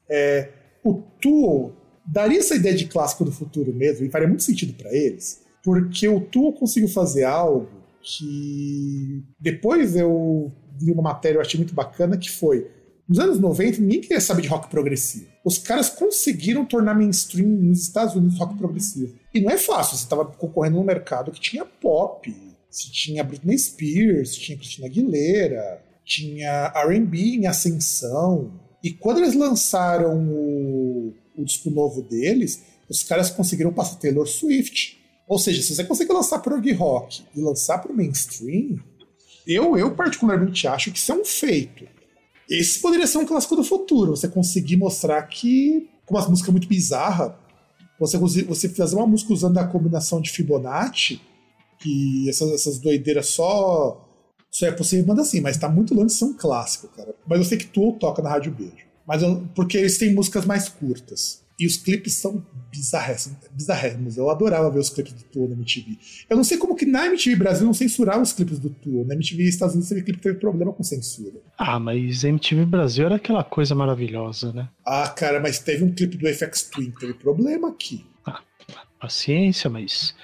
É, o Tool daria essa ideia de clássico do futuro mesmo, e faria muito sentido pra eles, porque o Tool conseguiu fazer algo que depois eu vi uma matéria eu achei muito bacana que foi nos anos 90 ninguém queria saber de rock progressivo. Os caras conseguiram tornar mainstream nos Estados Unidos rock progressivo. E não é fácil, você estava concorrendo num mercado que tinha pop, você tinha Britney Spears, tinha Christina Aguilera, tinha R&B em ascensão. E quando eles lançaram o, o disco novo deles, os caras conseguiram passar Taylor Swift. Ou seja, se você consegue lançar prog rock e lançar para o mainstream, eu, eu particularmente acho que isso é um feito. Esse poderia ser um clássico do futuro. Você conseguir mostrar que, com umas músicas muito bizarras, você, você fazer uma música usando a combinação de Fibonacci, que essas, essas doideiras só, só é possível mandar assim, mas tá muito longe de ser um clássico, cara. Mas eu sei que tu toca na Rádio Beijo. Mas eu- porque eles têm músicas mais curtas. E os clipes são bizarréssimos. Eu adorava ver os clipes do Tool na MTV. Eu não sei como que na MTV Brasil não censuraram os clipes do Tool. Na MTV Estados Unidos teve clipe teve problema com censura. Ah, mas MTV Brasil era aquela coisa maravilhosa, né? Ah, cara, mas teve um clipe do FX Twin, teve problema aqui. Paciência, mas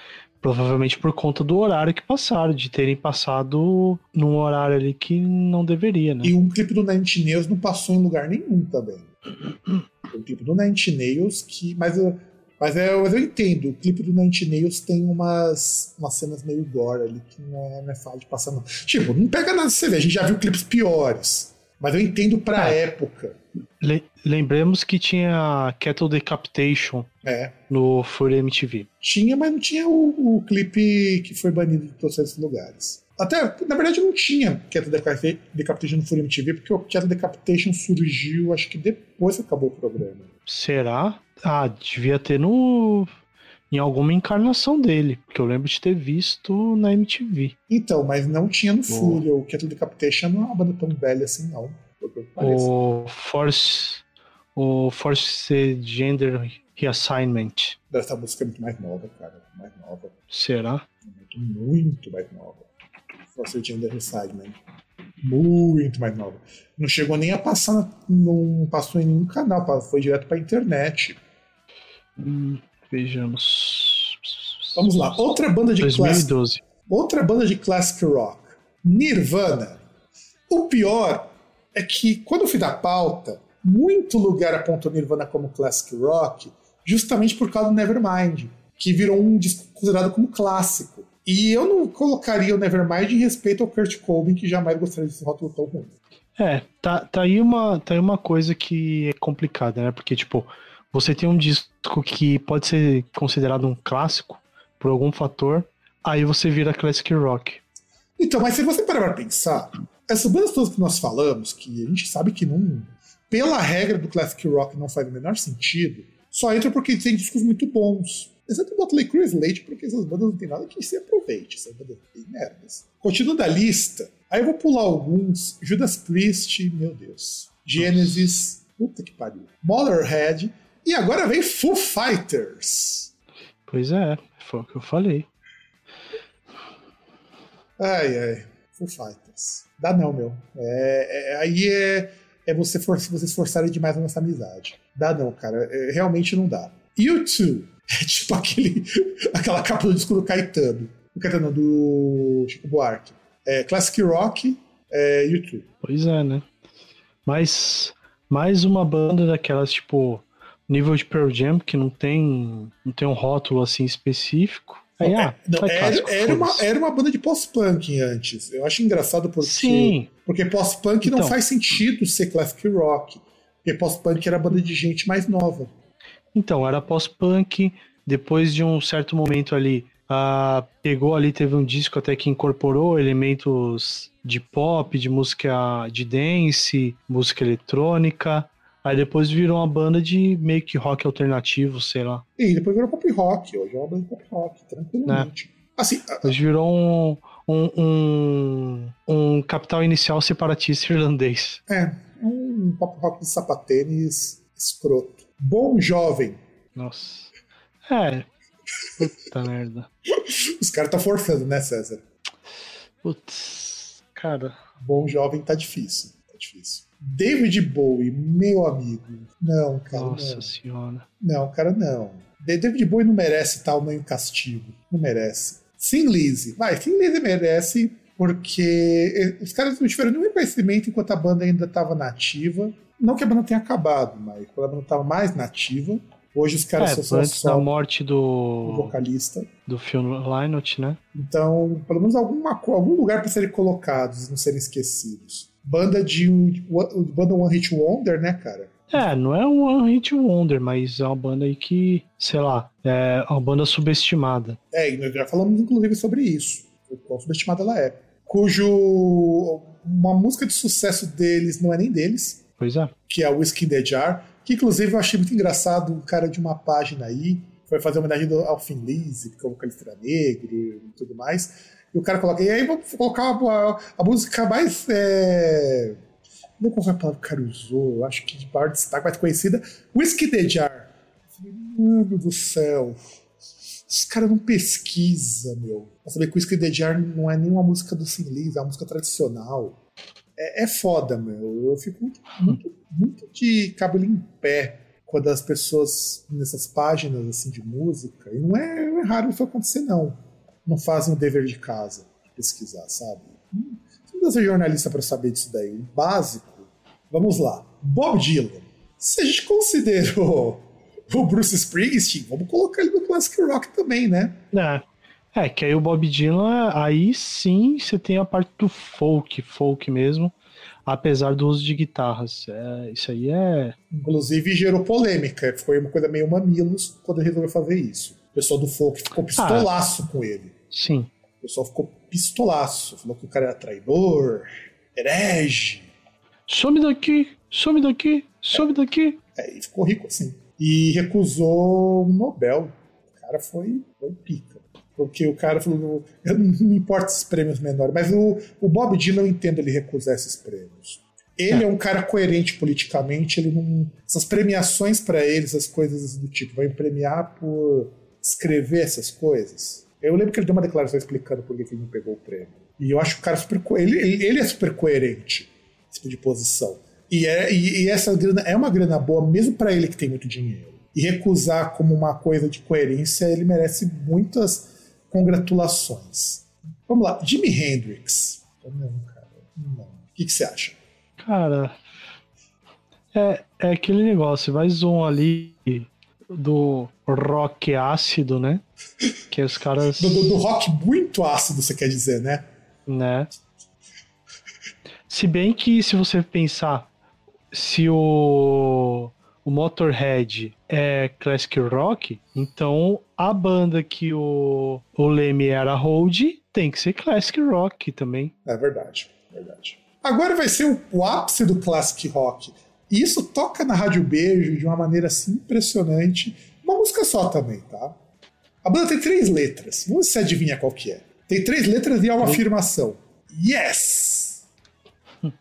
provavelmente por conta do horário que passaram, de terem passado num horário ali que não deveria, né? E um clipe do Nine Nails não passou em lugar nenhum também. Um clipe do Nine Nails que. Mas eu, mas eu, mas eu entendo, o clipe do Nine Nails tem umas, umas cenas meio gore ali que não é, não é fácil de passar, não. Tipo, não pega nada de você ver, a gente já viu clipes piores. Mas eu entendo pra É. época. Le- lembremos que tinha Kettle Decapitation É. no Fury MTV. Tinha, mas não tinha o, o clipe que foi banido de todos esses lugares. Até, na verdade, não tinha Decap- Decapitation no Fury MTV, porque o Keto Decapitation surgiu, acho que depois que acabou o programa. Será? Ah, devia ter no. Em alguma encarnação dele, porque eu lembro de ter visto na MTV. Então, mas não tinha no. Fury. O Keto Decapitation não é uma banda tão velha assim, não. O Force. O Force Gender Reassignment. Essa música é muito mais nova, cara. Mais nova. Será? Muito, muito mais nova. Force Gender Reassignment. Muito mais nova. Não chegou nem a passar, não passou em nenhum canal, foi direto pra internet. Hum, vejamos. Vamos lá, outra banda de classic, 2012. outra banda de classic rock, Nirvana. O pior é que quando eu fui dar pauta, muito lugar apontou Nirvana como classic rock, justamente por causa do Nevermind, que virou um disco considerado como clássico. E eu não colocaria o Nevermind em respeito ao Kurt Cobain, que jamais gostaria desse rótulo tão ruim. É, tá, tá, aí uma, tá aí uma coisa que é complicada, né? Porque, tipo, você tem um disco que pode ser considerado um clássico por algum fator, aí você vira classic rock. Então, mas se você parar pra pensar, essas bandas todas que nós falamos, que a gente sabe que não. Pela regra do Classic Rock não faz o menor sentido, só entra porque tem discos muito bons. Exceto o Motley Crue e porque essas bandas não tem nada que se aproveite. Essas bandas bem merdas. Continuando a lista, aí eu vou pular alguns. Judas Priest, meu Deus. Genesis, puta que pariu. Motorhead. E agora vem Foo Fighters. Pois é, foi o que eu falei. Ai, ai. Foo Fighters. Dá não, meu. É, é, aí é, é você for, você esforçarem demais na nossa amizade. Dá não, cara. É, realmente não dá. U2. É tipo aquele, aquela capa do disco do Caetano. Do Caetano, do Chico Buarque. É, Classic Rock, é, U2. Pois é, né? Mas mais uma banda daquelas, tipo, nível de Pearl Jam, que não tem, não tem um rótulo assim específico. Aí, Não, ah, é, não, era, clássico, era, uma, era uma banda de post-punk antes. Eu acho engraçado porque, Sim, porque post-punk não Então. faz sentido ser classic rock. Porque post-punk era banda de gente mais nova. então, era pós-punk, depois de um certo momento ali, ah, pegou ali, teve um disco até que incorporou elementos de pop, de música de dance, música eletrônica, aí depois virou uma banda de meio que rock alternativo, sei lá. E depois virou pop rock. Hoje é uma banda de pop rock, tranquilamente. Assim, a- Depois virou um, um, um, um capital inicial separatista irlandês. é, um pop rock de sapatênis escroto. Bom jovem. Nossa. É. Puta merda. Os caras tá forçando, né, César? Putz. Cara. Bom jovem tá difícil. Tá difícil. David Bowie, meu amigo. Não, cara. Nossa não. senhora. Não, cara, não. David Bowie não merece tal meio castigo. Não merece. Sim, Lizzy. Vai, Sim, Lizzy merece porque os caras não tiveram nenhum reconhecimento enquanto a banda ainda estava nativa. Não que a banda tenha acabado, mas quando a banda estava mais nativa. Hoje os caras É, são só, antes da só morte o do, vocalista. do Phil Lynott, né? Então, pelo menos alguma, algum lugar para serem colocados e não serem esquecidos. Banda de um, banda One Hit Wonder, né, cara? É, não é um One Hit Wonder, mas é uma banda aí que, sei lá, é uma banda subestimada. É, e nós já falamos inclusive sobre isso, o quão subestimada ela é. Cujo. Uma música de sucesso deles não é nem deles, Pois é. que é o Whiskey in the Jar, que inclusive eu achei muito engraçado um cara de uma página aí, foi fazer homenagem ao Finn Lizzy, porque o vocalista era negro e tudo mais. E o cara coloca, e aí vamos colocar a, a música mais. É... Não qual foi a palavra que o cara usou, acho que de maior destaque, mais conhecida, Whiskey the Jar. Mano do céu. Os caras não pesquisam, meu. Pra saber que o Whiskey the Jar não é nenhuma música do Sin Lizzy, é uma música tradicional. É, é foda, meu. Eu fico muito, muito, muito de cabelo em pé quando as pessoas nessas páginas assim de música, e não é, é raro isso acontecer, não. Não fazem o dever de casa de pesquisar, sabe? Você não precisa ser jornalista para saber disso daí. O básico. Vamos lá. Bob Dylan. Se a gente considerou o Bruce Springsteen, vamos colocar ele no Classic Rock também, né? É. É, que aí o Bob Dylan, aí sim você tem a parte do folk, folk mesmo, apesar do uso de guitarras. É, isso aí é. Inclusive gerou polêmica. Foi uma coisa meio mamilos quando ele resolveu fazer isso. O pessoal do folk ficou pistolaço com ele. Sim. O pessoal ficou pistolaço. Falou que o cara era traidor, herege. Some daqui, some daqui, some daqui. É, e ficou rico assim. E recusou o Nobel. O cara foi, foi pica. Porque o cara falou: eu não, não importa esses prêmios menores, mas o, o Bob Dylan eu entendo ele recusar esses prêmios. Ele é, um cara coerente politicamente, ele não. Essas premiações para ele, essas coisas do tipo, vai premiar por escrever essas coisas. Eu lembro que ele deu uma declaração explicando por que ele não pegou o prêmio. E eu acho que o cara é super. Ele, ele, ele é super coerente, esse tipo de posição. E, é, e, e essa grana é uma grana boa, mesmo para ele que tem muito dinheiro. E recusar como uma coisa de coerência, ele merece muitas congratulações. Vamos lá, Jimi Hendrix. Não, cara, não. O que, que você acha? Cara, é, é aquele negócio, vai zoom ali do rock ácido, né? Que os caras. Do, do- do rock muito ácido, você quer dizer, né? né? Se bem que se você pensar, se o, o Motorhead é classic rock, então a banda que o, o Leme era hold tem que ser classic rock também. É verdade, verdade. Agora vai ser o, o ápice do classic rock. E isso toca na Rádio Beijo de uma maneira assim impressionante. Uma música só também, tá? A banda tem três letras. Vamos ver se você adivinha qual que é. Tem três letras e é uma afirmação. Yes!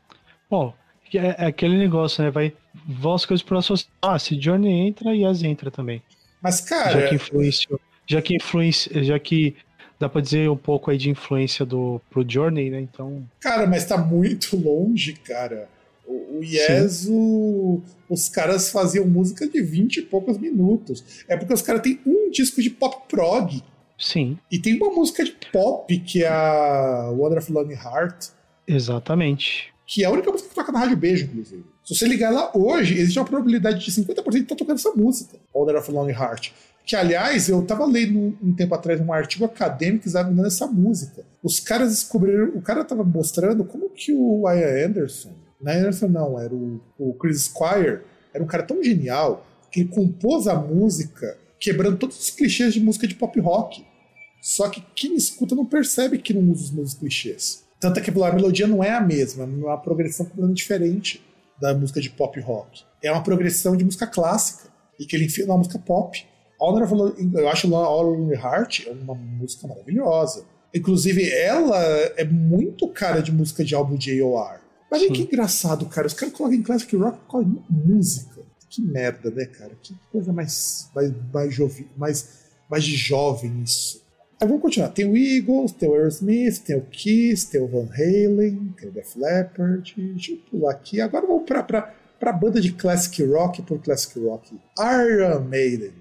Bom, é, é aquele negócio, né? Vai vão as coisas por associação. Ah, se Johnny entra, Yes entra também. Mas, cara. Já que influenciou. Já que influencia. Já que dá pra dizer um pouco aí de influência do, pro Journey, né? Então. Cara, mas tá muito longe, cara. O, o Yes, o, os caras faziam música de 20 e poucos minutos. É porque os caras têm um disco de pop prog. Sim. E tem uma música de pop que é a Wonderful Lonely Heart. Exatamente. Que é a única música que toca na Rádio Beijo, inclusive. Se você ligar lá hoje, existe uma probabilidade de 50% de estar tocando essa música, Wonderful Lonely Heart. Que, aliás, eu tava lendo um tempo atrás um artigo acadêmico examinando essa música. Os caras descobriram. O cara tava mostrando como que o Ian Anderson. Não é Anderson, não, era o, o Chris Squire. Era um cara tão genial que ele compôs a música quebrando todos os clichês de música de pop rock. Só que quem escuta não percebe que não usa os mesmos clichês. Tanto é que a melodia não é a mesma, é uma progressão completamente diferente da música de pop rock. É uma progressão de música clássica e que ele enfia na música pop. Eu acho All in Heart é uma música maravilhosa. Inclusive, ela é muito cara de música de álbum de AOR. Mas que engraçado, cara. Os caras colocam em classic rock colocam música. Que merda, né, cara? Que coisa mais, mais, mais, jovi, mais, mais de jovem isso. Aí vamos continuar. Tem o Eagles, tem o Aerosmith, tem o Kiss, tem o Van Halen, tem o Def Leppard. Deixa eu pular aqui. Agora vamos pra, pra, pra banda de classic rock por classic rock. Iron Maiden.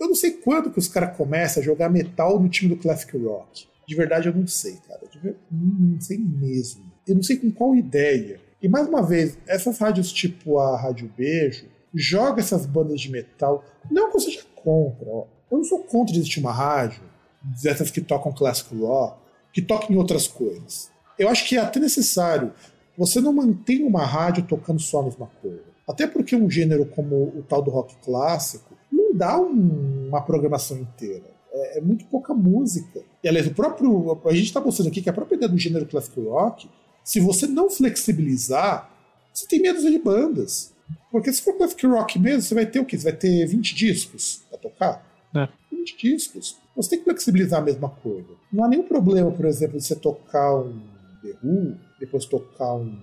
Eu não sei quando que os caras começam a jogar metal no time do classic rock. De verdade eu não sei, cara. Não sei mesmo. Eu não sei com qual ideia. E mais uma vez, essas rádios tipo a Rádio Beijo joga essas bandas de metal. Não que eu seja contra, ó. Eu não sou contra de existir uma rádio dessas que tocam classic rock, que tocam em outras coisas. Eu acho que é até necessário. Você não mantém uma rádio tocando só a mesma coisa. Até porque um gênero como o tal do rock clássico não dá um, uma programação inteira. É, é, muito pouca música. E aliás, o próprio. A gente está mostrando aqui que a própria ideia do gênero classic rock, se você não flexibilizar, você tem medo de bandas. Porque se for classic rock mesmo, você vai ter o quê? Você vai ter 20 discos para tocar? É. 20 discos. Você tem que flexibilizar a mesma coisa. Não há nenhum problema, por exemplo, de você tocar um The Who, depois tocar um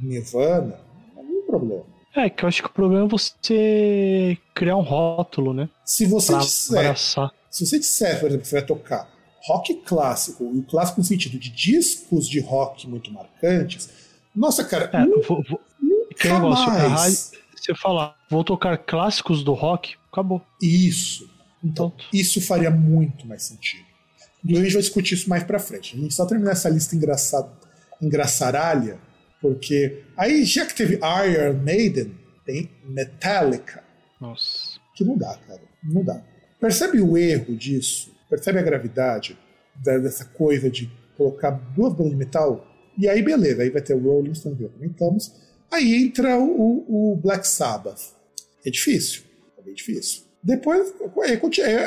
Nirvana. Não há nenhum problema. É, que eu acho que o problema é você criar um rótulo, né? Se você pra disser. Abraçar. Se você disser, por exemplo, que você vai tocar rock clássico, e o clássico no sentido de discos de rock muito marcantes, nossa, cara, é, nunca, vou, vou, nunca mais. Você falar, vou tocar clássicos do rock, acabou. Isso. Então, isso faria muito mais sentido. E a gente vai discutir isso mais pra frente. A gente só terminar essa lista engraçada, engraçaralha, porque aí, já que teve Iron Maiden, tem Metallica. Nossa. Que não dá, cara. Não dá. Percebe o erro disso? Percebe a gravidade dessa coisa de colocar duas bandas de metal? E aí, beleza, aí vai ter o Rolling Stones, que comentamos. Aí entra o, o Black Sabbath. É difícil, é bem difícil. Depois,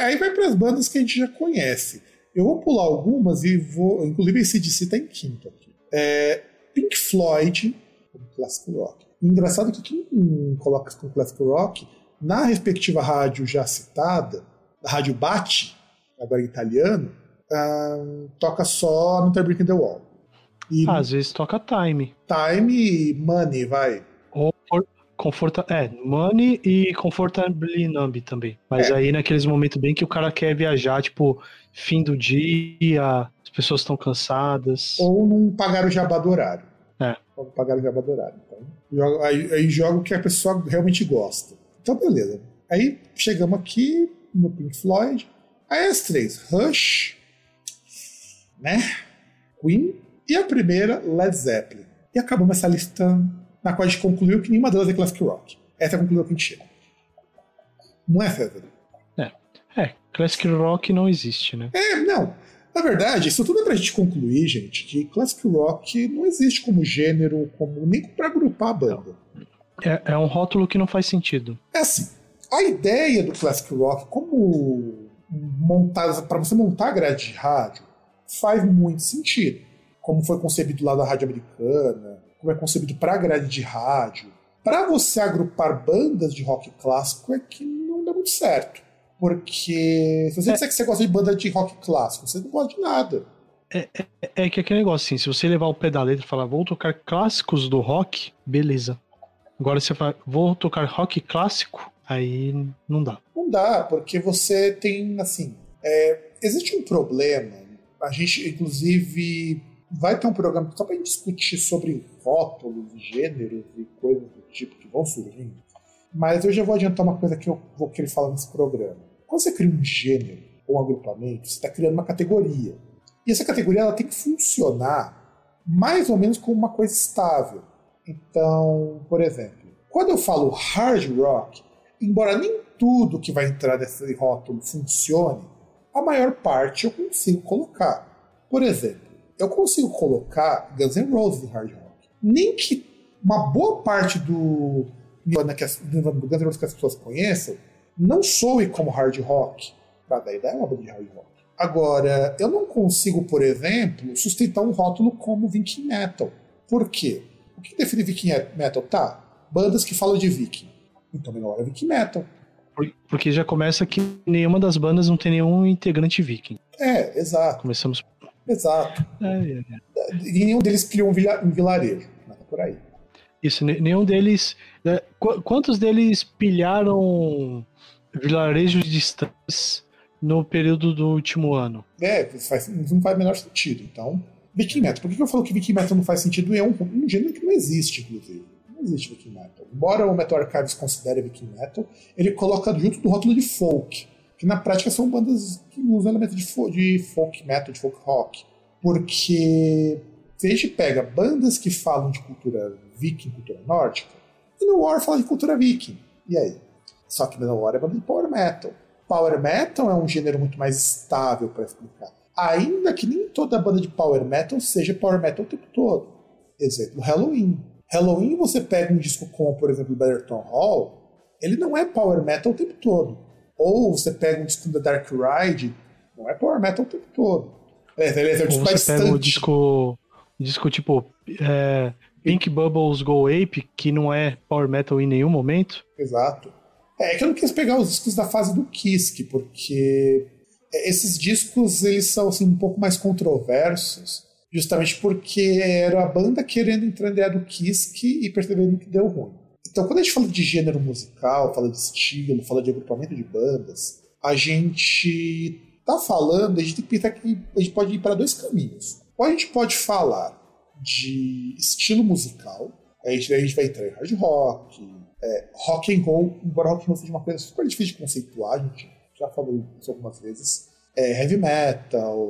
aí vai para as bandas que a gente já conhece. Eu vou pular algumas e vou. Inclusive, esse DC tá em quinto aqui. É, Pink Floyd, como clássico rock. Engraçado que quem coloca como clássico rock, na respectiva rádio já citada, a rádio Bate, agora em italiano, um, toca só No Tá Breaking the Wall. E Às vezes toca Time. Time e Money, vai. Conforta, é, Money e Comfortably Numb também. Mas é. aí naqueles momentos bem que o cara quer viajar, tipo, fim do dia, as pessoas estão cansadas. Ou não pagar o jabá do horário. É. Ou não pagar o jabá do horário. Então, joga, aí, aí joga o que a pessoa realmente gosta. Então, beleza. Aí chegamos aqui no Pink Floyd. Aí as três, Rush, né? Queen e a primeira, Led Zeppelin. E acabamos essa lista na qual a gente concluiu que nenhuma delas é classic rock. Essa é a conclusão que a gente chega. Não é, César? É. É, classic rock não existe, né? É, não. Na verdade, isso tudo é pra gente concluir, gente, que classic rock não existe como gênero, como nem para agrupar a banda. É, é um rótulo que não faz sentido. É assim, a ideia do classic rock, como montar para você montar a grade de rádio, faz muito sentido. Como foi concebido lá da rádio americana, como é concebido para grade de rádio. Para você agrupar bandas de rock clássico é que não dá muito certo. Porque se você é. disser que você gosta de banda de rock clássico, você não gosta de nada. É, é, é, que aquele negócio assim, se você levar o pé da letra e falar, vou tocar clássicos do rock, beleza. Agora você fala, vou tocar rock clássico, aí não dá. Não dá, porque você tem, assim, é, existe um problema, a gente, inclusive, vai ter um programa só para discutir sobre rótulos, gêneros e coisas do tipo que vão surgindo. Mas eu já vou adiantar uma coisa que eu vou querer falar nesse programa. Quando você cria um gênero ou um agrupamento, você está criando uma categoria. E essa categoria ela tem que funcionar mais ou menos como uma coisa estável. Então, por exemplo, quando eu falo hard rock, embora nem tudo que vai entrar nesse rótulo funcione, a maior parte eu consigo colocar. Por exemplo, eu consigo colocar Guns N' Roses em hard rock. Nem que uma boa parte do Nirvana que as, do Guns N' Roses que as pessoas conheçam não soe como hard rock. Mas daí é uma banda de hard rock. Agora, eu não consigo, por exemplo, sustentar um rótulo como Viking Metal. Por quê? O que define Viking Metal? Tá, bandas que falam de Viking. Então, melhor é Viking Metal. Porque já começa que nenhuma das bandas não tem nenhum integrante viking. É, exato. Começamos. Exato. É, é, é. E nenhum deles criou um, um vilarejo. Nada por aí. Isso, nenhum deles. Né, quantos deles pilharam vilarejos distantes no período do último ano? É, faz, não faz o menor sentido. Então, Viking Metal. Por que eu falo que Viking Metal não faz sentido? É um, um gênero que não existe, inclusive. Não existe Viking Metal. Embora o Metal Archives considere Viking Metal, ele coloca junto do rótulo de folk, que na prática são bandas que usam elementos de, fo de folk metal, de folk rock. Porque se a gente pega bandas que falam de cultura viking, cultura nórdica, e no War fala de cultura viking. E aí? Só que no War é banda de power metal. Power metal é um gênero muito mais estável para explicar. Ainda que nem toda banda de power metal seja power metal o tempo todo. Exemplo, Halloween. Halloween você pega um disco como, por exemplo, Betterton Hall, ele não é power metal o tempo todo. Ou você pega um disco da Dark Ride, não é power metal o tempo todo. É, ele é um disco Ou você pega o disco, disco tipo é, Pink Bubbles Go Ape, que não é power metal em nenhum momento. Exato. É que eu não quis pegar os discos da fase do Kisk, porque esses discos eles são assim, um pouco mais controversos, justamente porque era a banda querendo entrar ideia do Kisk e percebendo que deu ruim. Então, quando a gente fala de gênero musical, fala de estilo, fala de agrupamento de bandas, a gente tá falando, a gente tem que pensar que a gente pode ir para dois caminhos. Ou a gente pode falar de estilo musical, a gente, a gente vai entrar em hard rock, é, rock and roll, embora rock and roll seja uma coisa super difícil de conceituar, a gente já falou isso algumas vezes, é, heavy metal,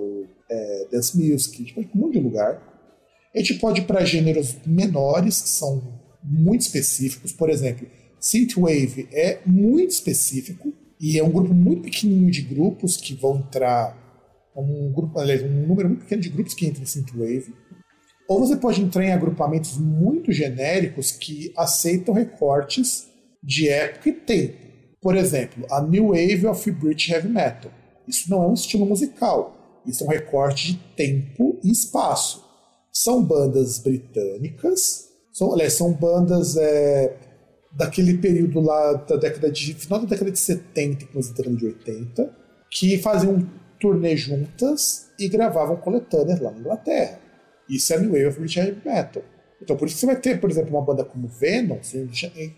é, dance music, a gente pode ir para um monte de lugar. A gente pode ir para gêneros menores, que são muito específicos, por exemplo, synthwave é muito específico e é um grupo muito pequenininho de grupos que vão entrar um grupo, aliás, um número muito pequeno de grupos que entram em synthwave. Ou você pode entrar em agrupamentos muito genéricos que aceitam recortes de época e tempo. Por exemplo, a New Wave of British Heavy Metal. Isso não é um estilo musical, isso é um recorte de tempo e espaço. São bandas britânicas, são, aliás, são bandas é, daquele período lá da década de. final da década de 70 começo da década de 80, que faziam um turnê juntas e gravavam coletâneas lá na Inglaterra. Isso é New Wave of British Heavy Metal. Então por isso você vai ter, por exemplo, uma banda como Venom, se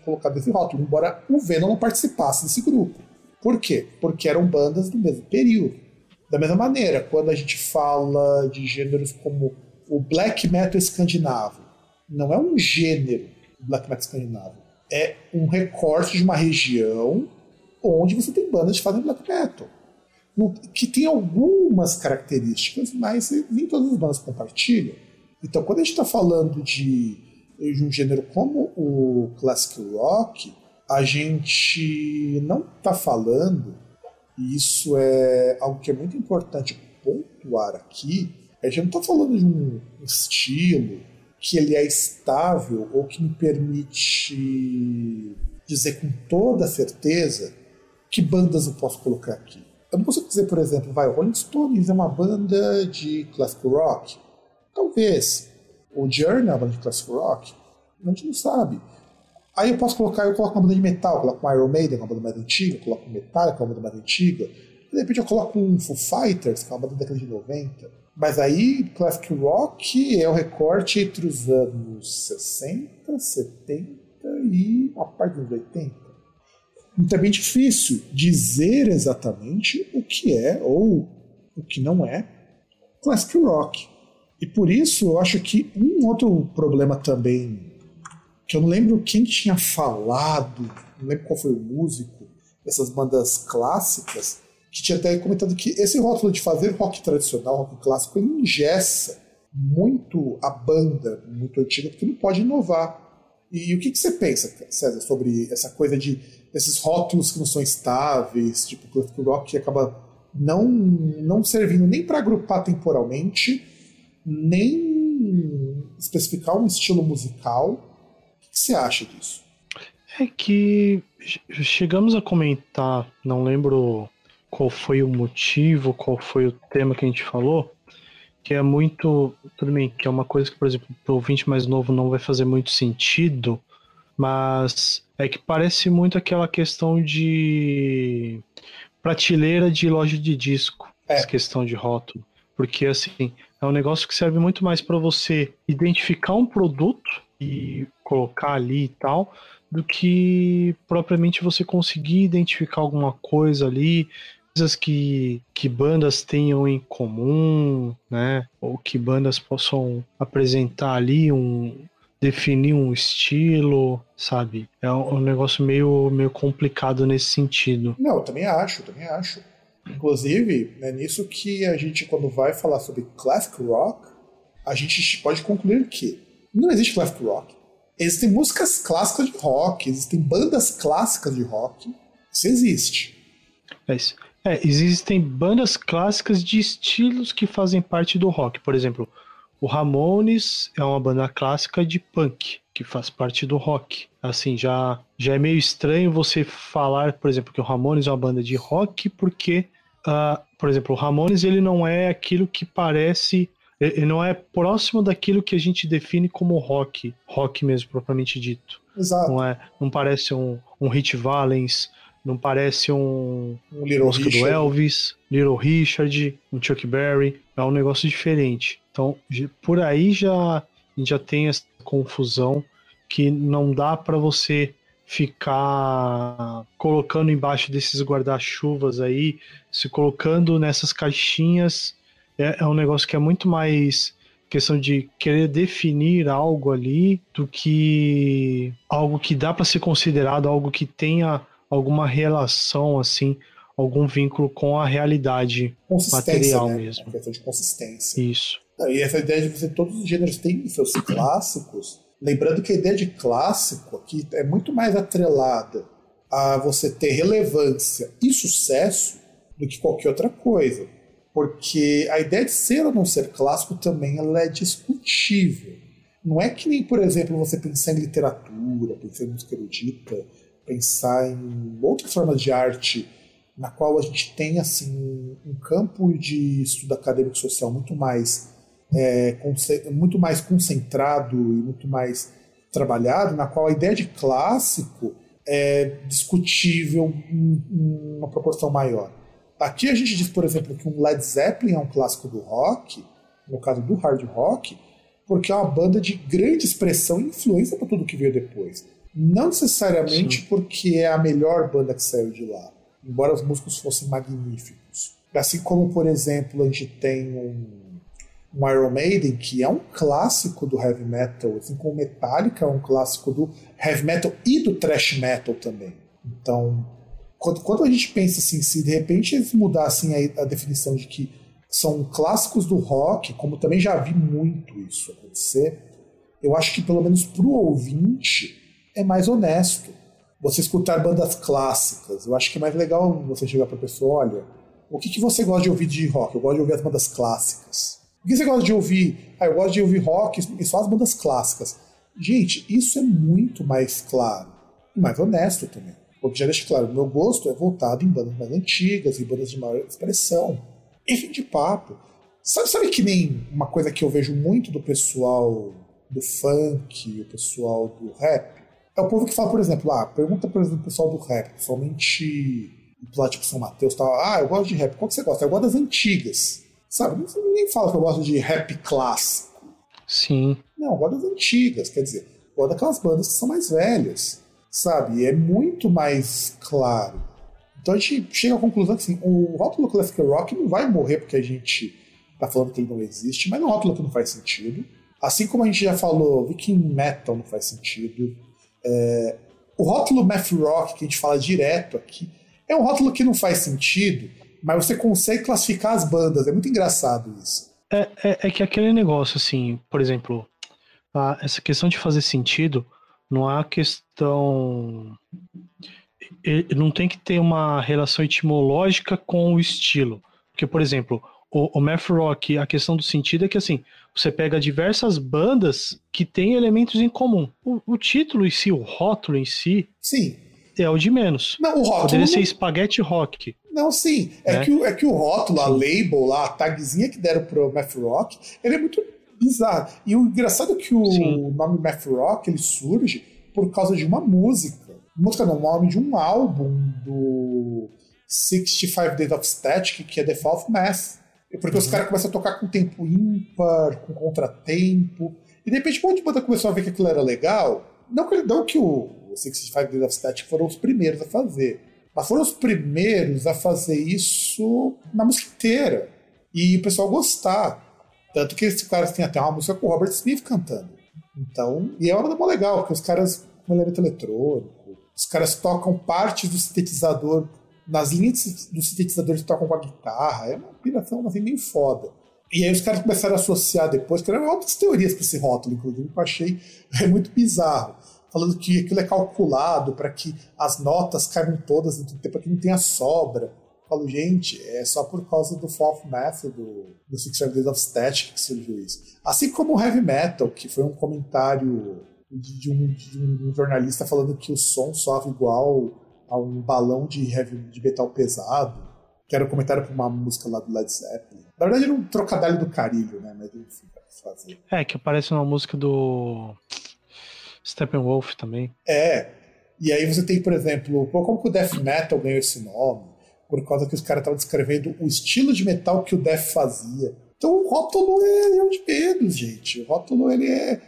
colocado nesse rótulo, embora o Venom não participasse desse grupo. Por quê? Porque eram bandas do mesmo período. Da mesma maneira, quando a gente fala de gêneros como o black metal escandinavo, não é um gênero black metal escandinavo, é um recorte de uma região onde você tem bandas que fazem black metal que tem algumas características, mas nem todas as bandas compartilham. Então, quando a gente está falando de, de um gênero como o classic rock, a gente não está falando, e isso é algo que é muito importante pontuar aqui, a gente não está falando de um estilo que ele é estável ou que me permite dizer com toda certeza que bandas eu posso colocar aqui. eu não consigo dizer, por exemplo, vai, Rolling Stones é uma banda de classic rock. Talvez. O Journey é uma banda de classic rock. A gente não sabe. Aí eu posso colocar, eu coloco uma banda de metal, coloco um Iron Maiden, uma banda mais antiga, coloco um Metallica, uma banda mais antiga. De repente eu coloco um Foo Fighters, que é uma banda da década de 90. Mas aí, classic rock é o recorte entre os anos 60, 70 e a parte dos 80. Então é bem difícil dizer exatamente o que é ou o que não é classic rock. E por isso eu acho que um outro problema também, que eu não lembro quem tinha falado, não lembro qual foi o músico dessas bandas clássicas, que tinha até comentado que esse rótulo de fazer rock tradicional, rock clássico, ele engessa muito a banda muito antiga, porque não pode inovar. E o que, que você pensa, César, sobre essa coisa de esses rótulos que não são estáveis, tipo classic rock, que acaba não, não servindo nem para agrupar temporalmente, nem especificar um estilo musical. O que você acha disso? É que chegamos a comentar, não lembro qual foi o motivo, qual foi o tema que a gente falou, que é muito. Tudo bem, que é uma coisa que, por exemplo, para o ouvinte mais novo não vai fazer muito sentido, mas é que parece muito aquela questão de prateleira de loja de disco, é. essa questão de rótulo. Porque, assim, é um negócio que serve muito mais para você identificar um produto e colocar ali e tal, do que propriamente você conseguir identificar alguma coisa ali, coisas que, que bandas tenham em comum, né? Ou que bandas possam apresentar ali um definir um estilo, sabe? É um, um negócio meio, meio complicado nesse sentido. Não, eu também acho, também acho. Inclusive, é nisso que a gente, quando vai falar sobre classic rock, a gente pode concluir que não existe classic rock. Existem músicas clássicas de rock, existem bandas clássicas de rock. Isso existe. É isso. É, existem bandas clássicas de estilos que fazem parte do rock. Por exemplo, o Ramones é uma banda clássica de punk que faz parte do rock. Assim, já já é meio estranho você falar, por exemplo, que o Ramones é uma banda de rock porque, uh, por exemplo, o Ramones ele não é aquilo que parece ele não é próximo daquilo que a gente define como rock, rock mesmo propriamente dito. Exato. Não é, não parece um, um Hit Valens, não parece um, um Little música Richard. do Elvis, Little Richard, um Chuck Berry, é um negócio diferente. Então, por aí já já tem essa confusão que não dá para você ficar colocando embaixo desses guarda-chuvas aí, se colocando nessas caixinhas, é, é um negócio que é muito mais questão de querer definir algo ali do que algo que dá para ser considerado algo que tenha alguma relação, assim, algum vínculo com a realidade material né? mesmo. Uma questão de consistência. Isso. E essa ideia de você todos os gêneros têm seus clássicos, lembrando que a ideia de clássico aqui é muito mais atrelada a você ter relevância e sucesso do que qualquer outra coisa. Porque a ideia de ser ou não ser clássico também ela é discutível. Não é que nem, por exemplo, você pensar em literatura, pensar em música erudita, pensar em outras formas de arte na qual a gente tem assim um campo de estudo acadêmico social muito mais é, muito mais concentrado e muito mais trabalhado, na qual a ideia de clássico é discutível em uma proporção maior. Aqui a gente diz, por exemplo, que um Led Zeppelin é um clássico do rock, no caso do hard rock, porque é uma banda de grande expressão e influência para tudo que veio depois. Não necessariamente Sim. porque é a melhor banda que saiu de lá, embora os músicos fossem magníficos. Assim como, por exemplo, a gente tem um, um Iron Maiden, que é um clássico do heavy metal, assim como Metallica é um clássico do heavy metal e do thrash metal também. Então, quando, quando a gente pensa assim, se de repente eles mudassem a, a definição de que são clássicos do rock, como também já vi muito isso acontecer, eu acho que pelo menos para o ouvinte é mais honesto. Você escutar bandas clássicas, eu acho que é mais legal você chegar para a pessoa, olha, o que, que você gosta de ouvir de rock? Eu gosto de ouvir as bandas clássicas. O que você gosta de ouvir? Ah, eu gosto de ouvir rock e só as bandas clássicas. Gente, isso é muito mais claro e mais honesto também. O que já deixa claro, meu gosto é voltado em bandas mais antigas, em bandas de maior expressão. Enfim, de papo. Sabe, sabe que nem uma coisa que eu vejo muito do pessoal do funk, o pessoal do rap? É o povo que fala, por exemplo, ah, pergunta, por exemplo, o pessoal do rap, principalmente lá tipo São Mateus, tal, ah, eu gosto de rap. Qual que você gosta? Eu gosto das antigas. Sabe? Ninguém fala que eu gosto de rap clássico. Sim. Não, eu gosto das antigas, quer dizer, eu gosto daquelas bandas que são mais velhas, sabe? E é muito mais claro. Então a gente chega à conclusão que assim, o rótulo Classic Rock não vai morrer porque a gente tá falando que ele não existe, mas não é um rótulo que não faz sentido. Assim como a gente já falou, Viking Metal não faz sentido. É, o rótulo Math Rock, que a gente fala direto aqui, é um rótulo que não faz sentido, mas você consegue classificar as bandas. É muito engraçado isso. É, é, é que aquele negócio, assim, por exemplo, a, essa questão de fazer sentido não há questão. Não tem que ter uma relação etimológica com o estilo. Porque, por exemplo, o, o math rock, a questão do sentido é que assim, você pega diversas bandas que têm elementos em comum. O, o título em si, o rótulo em si, Sim. é o de menos. Não, o rótulo. Poderia ser Spaghetti Rock. Não, sim. É, Né? que, o- é que o rótulo, a label lá, a tagzinha que deram pro Math Rock, ele é muito bizarro. E o engraçado é que o Sim. nome Math Rock ele surge por causa de uma música. Música não, o nome de um álbum do 65 Days of Static, que é The Fall of Math. É Porque os Uhum. caras começam a tocar com tempo ímpar, com contratempo. E de repente um monte de banda começou a ver que aquilo era legal. Não que, não que o 65 Days of Static foram os primeiros a fazer. Mas foram os primeiros a fazer isso na música inteira. E o pessoal gostar. Tanto que esses caras têm até uma música com o Robert Smith cantando. Então, e é uma banda legal, porque os caras com elemento eletrônico, os caras tocam partes do sintetizador, nas linhas dos sintetizadores tocam com a guitarra, é uma piração assim, meio foda. E aí os caras começaram a associar depois, que eram outras teorias para esse rótulo, inclusive, que eu achei é muito bizarro. Falando que aquilo é calculado para que as notas caibam todas dentro do tempo, para que não tenha sobra. Eu Falo, gente, é só por causa do of Math, do, do Six Days of Static que surgiu isso. Assim como o Heavy Metal, que foi um comentário de, de um, de um jornalista falando que o som soava igual a um balão de, heavy, de metal pesado, que era um comentário para uma música lá do Led Zeppelin. Na verdade era um trocadilho do carilho, né? Mas enfim, pra fazer. É, que aparece uma música do Steppenwolf também. É. E aí você tem, por exemplo, como que o Death Metal ganhou esse nome? Por causa que os caras estavam descrevendo o estilo de metal que o Death fazia. Então o rótulo é, é um de medos, gente. O rótulo ele é.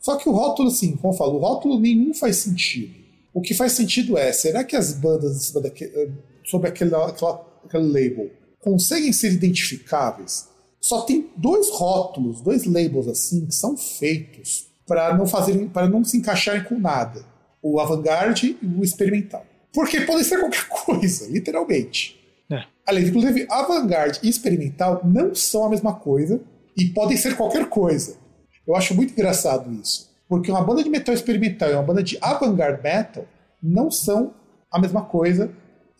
Só que o rótulo, assim, como eu falo, o rótulo nenhum faz sentido. O que faz sentido é, será que as bandas eh, sobre aquele, aquela, aquele label conseguem ser identificáveis? Só tem dois rótulos, dois labels assim, que são feitos para não fazerem, para não se encaixarem com nada. O avant-garde e o experimental. Porque podem ser qualquer coisa, literalmente. É. Aliás, inclusive, avant-garde e experimental não são a mesma coisa e podem ser qualquer coisa. Eu acho muito engraçado isso. Porque uma banda de metal experimental e uma banda de avant-garde metal não são a mesma coisa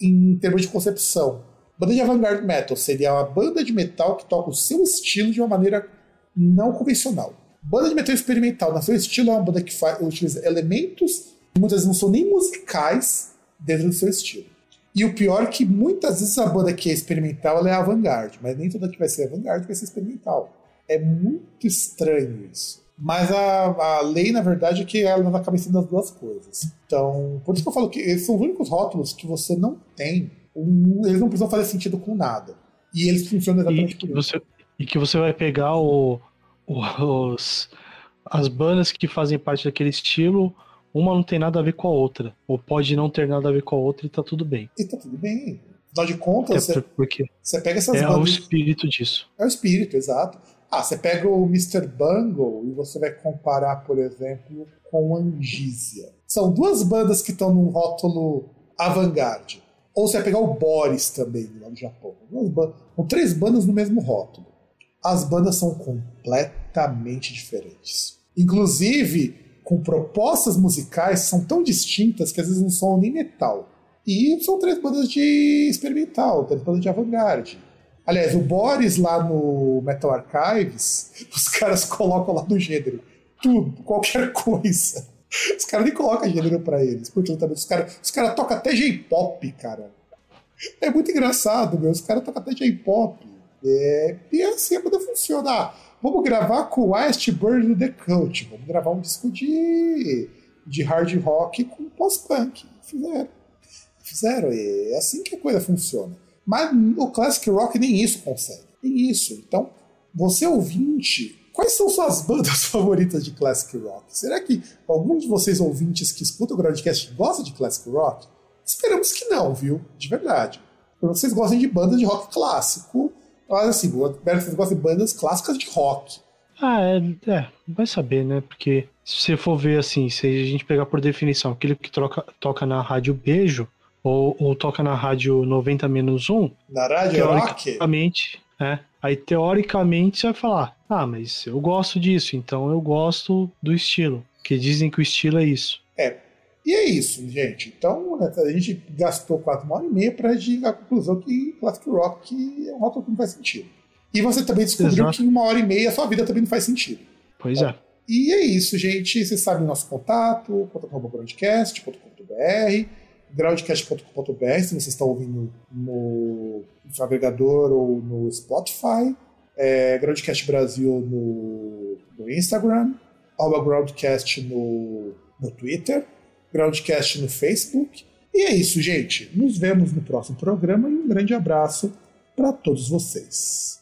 em termos de concepção. Banda de avant-garde metal seria uma banda de metal que toca o seu estilo de uma maneira não convencional. Banda de metal experimental, no seu estilo, é uma banda que faz, utiliza elementos que muitas vezes não são nem musicais dentro do seu estilo. E o pior é que muitas vezes a banda que é experimental ela é avant-garde, mas nem toda que vai ser avant-garde vai ser experimental. É muito estranho isso. Mas a, a lei, na verdade, é que ela acaba sendo as duas coisas. Então, por isso que eu falo que esses são os únicos rótulos que você não tem. um- eles não precisam fazer sentido com nada. E eles funcionam E exatamente que por isso. você, e que você vai pegar o, o- os, as bandas que fazem parte daquele estilo, uma não tem nada a ver com a outra. Ou pode não ter nada a ver com a outra e tá tudo bem. E tá tudo bem. Afinal de É contas, você, por- porque você pega essas é o bandas. espírito disso. É o espírito, exato. Ah, você pega o Mr. Bungle e você vai comparar, por exemplo, com Angísia. São duas bandas que estão num rótulo avant-garde. Ou você vai pegar o Boris também, lá no Japão. São três bandas no mesmo rótulo. As bandas são completamente diferentes. Inclusive, com propostas musicais são tão distintas que às vezes não são nem metal. E são três bandas de experimental, três bandas de avant-garde. Aliás, o Boris lá no Metal Archives, os caras colocam lá no gênero tudo, qualquer coisa. Os caras nem colocam gênero pra eles. Porque os caras os cara tocam até J-pop, cara. É muito engraçado, meu. Os caras tocam até J-pop. É, e é assim a banda funciona. Ah, vamos gravar com West Bird The Cult. Vamos gravar um disco de, de hard rock com post-punk. Fizeram. Fizeram. É assim que a coisa funciona. Mas o classic rock nem isso consegue. Nem isso. Então, você ouvinte, quais são suas bandas favoritas de classic rock? Será que algum de vocês ouvintes que escutam o Groundcast gosta de classic rock? Esperamos que não, viu? De verdade. Vocês gostem de bandas de rock clássico, mas assim, vocês gostam de bandas clássicas de rock. Ah, é, é, vai saber, né? Porque se você for ver assim, se a gente pegar por definição aquele que troca, toca na rádio Beijo ou, ou toca na rádio 90 menos 1, na rádio teoricamente, rock? É, aí teoricamente você vai falar, ah, mas eu gosto disso, então eu gosto do estilo, que dizem que o estilo é isso. É, e é isso, gente. Então, né, a gente gastou quatro uma hora e meia para chegar à conclusão que Classic Rock é um rock que não faz sentido. E você também descobriu Exato. que em uma hora e meia a sua vida também não faz sentido. Pois é. E é isso, gente. Vocês sabem o nosso contato, contato.groundcast.com.br, groundcast.com.br, se vocês estão ouvindo no, no agregador ou no Spotify, é, Groundcast Brasil no, no Instagram, arroba Groundcast no, no Twitter, Groundcast no Facebook. E é isso, gente. Nos vemos no próximo programa e um grande abraço para todos vocês.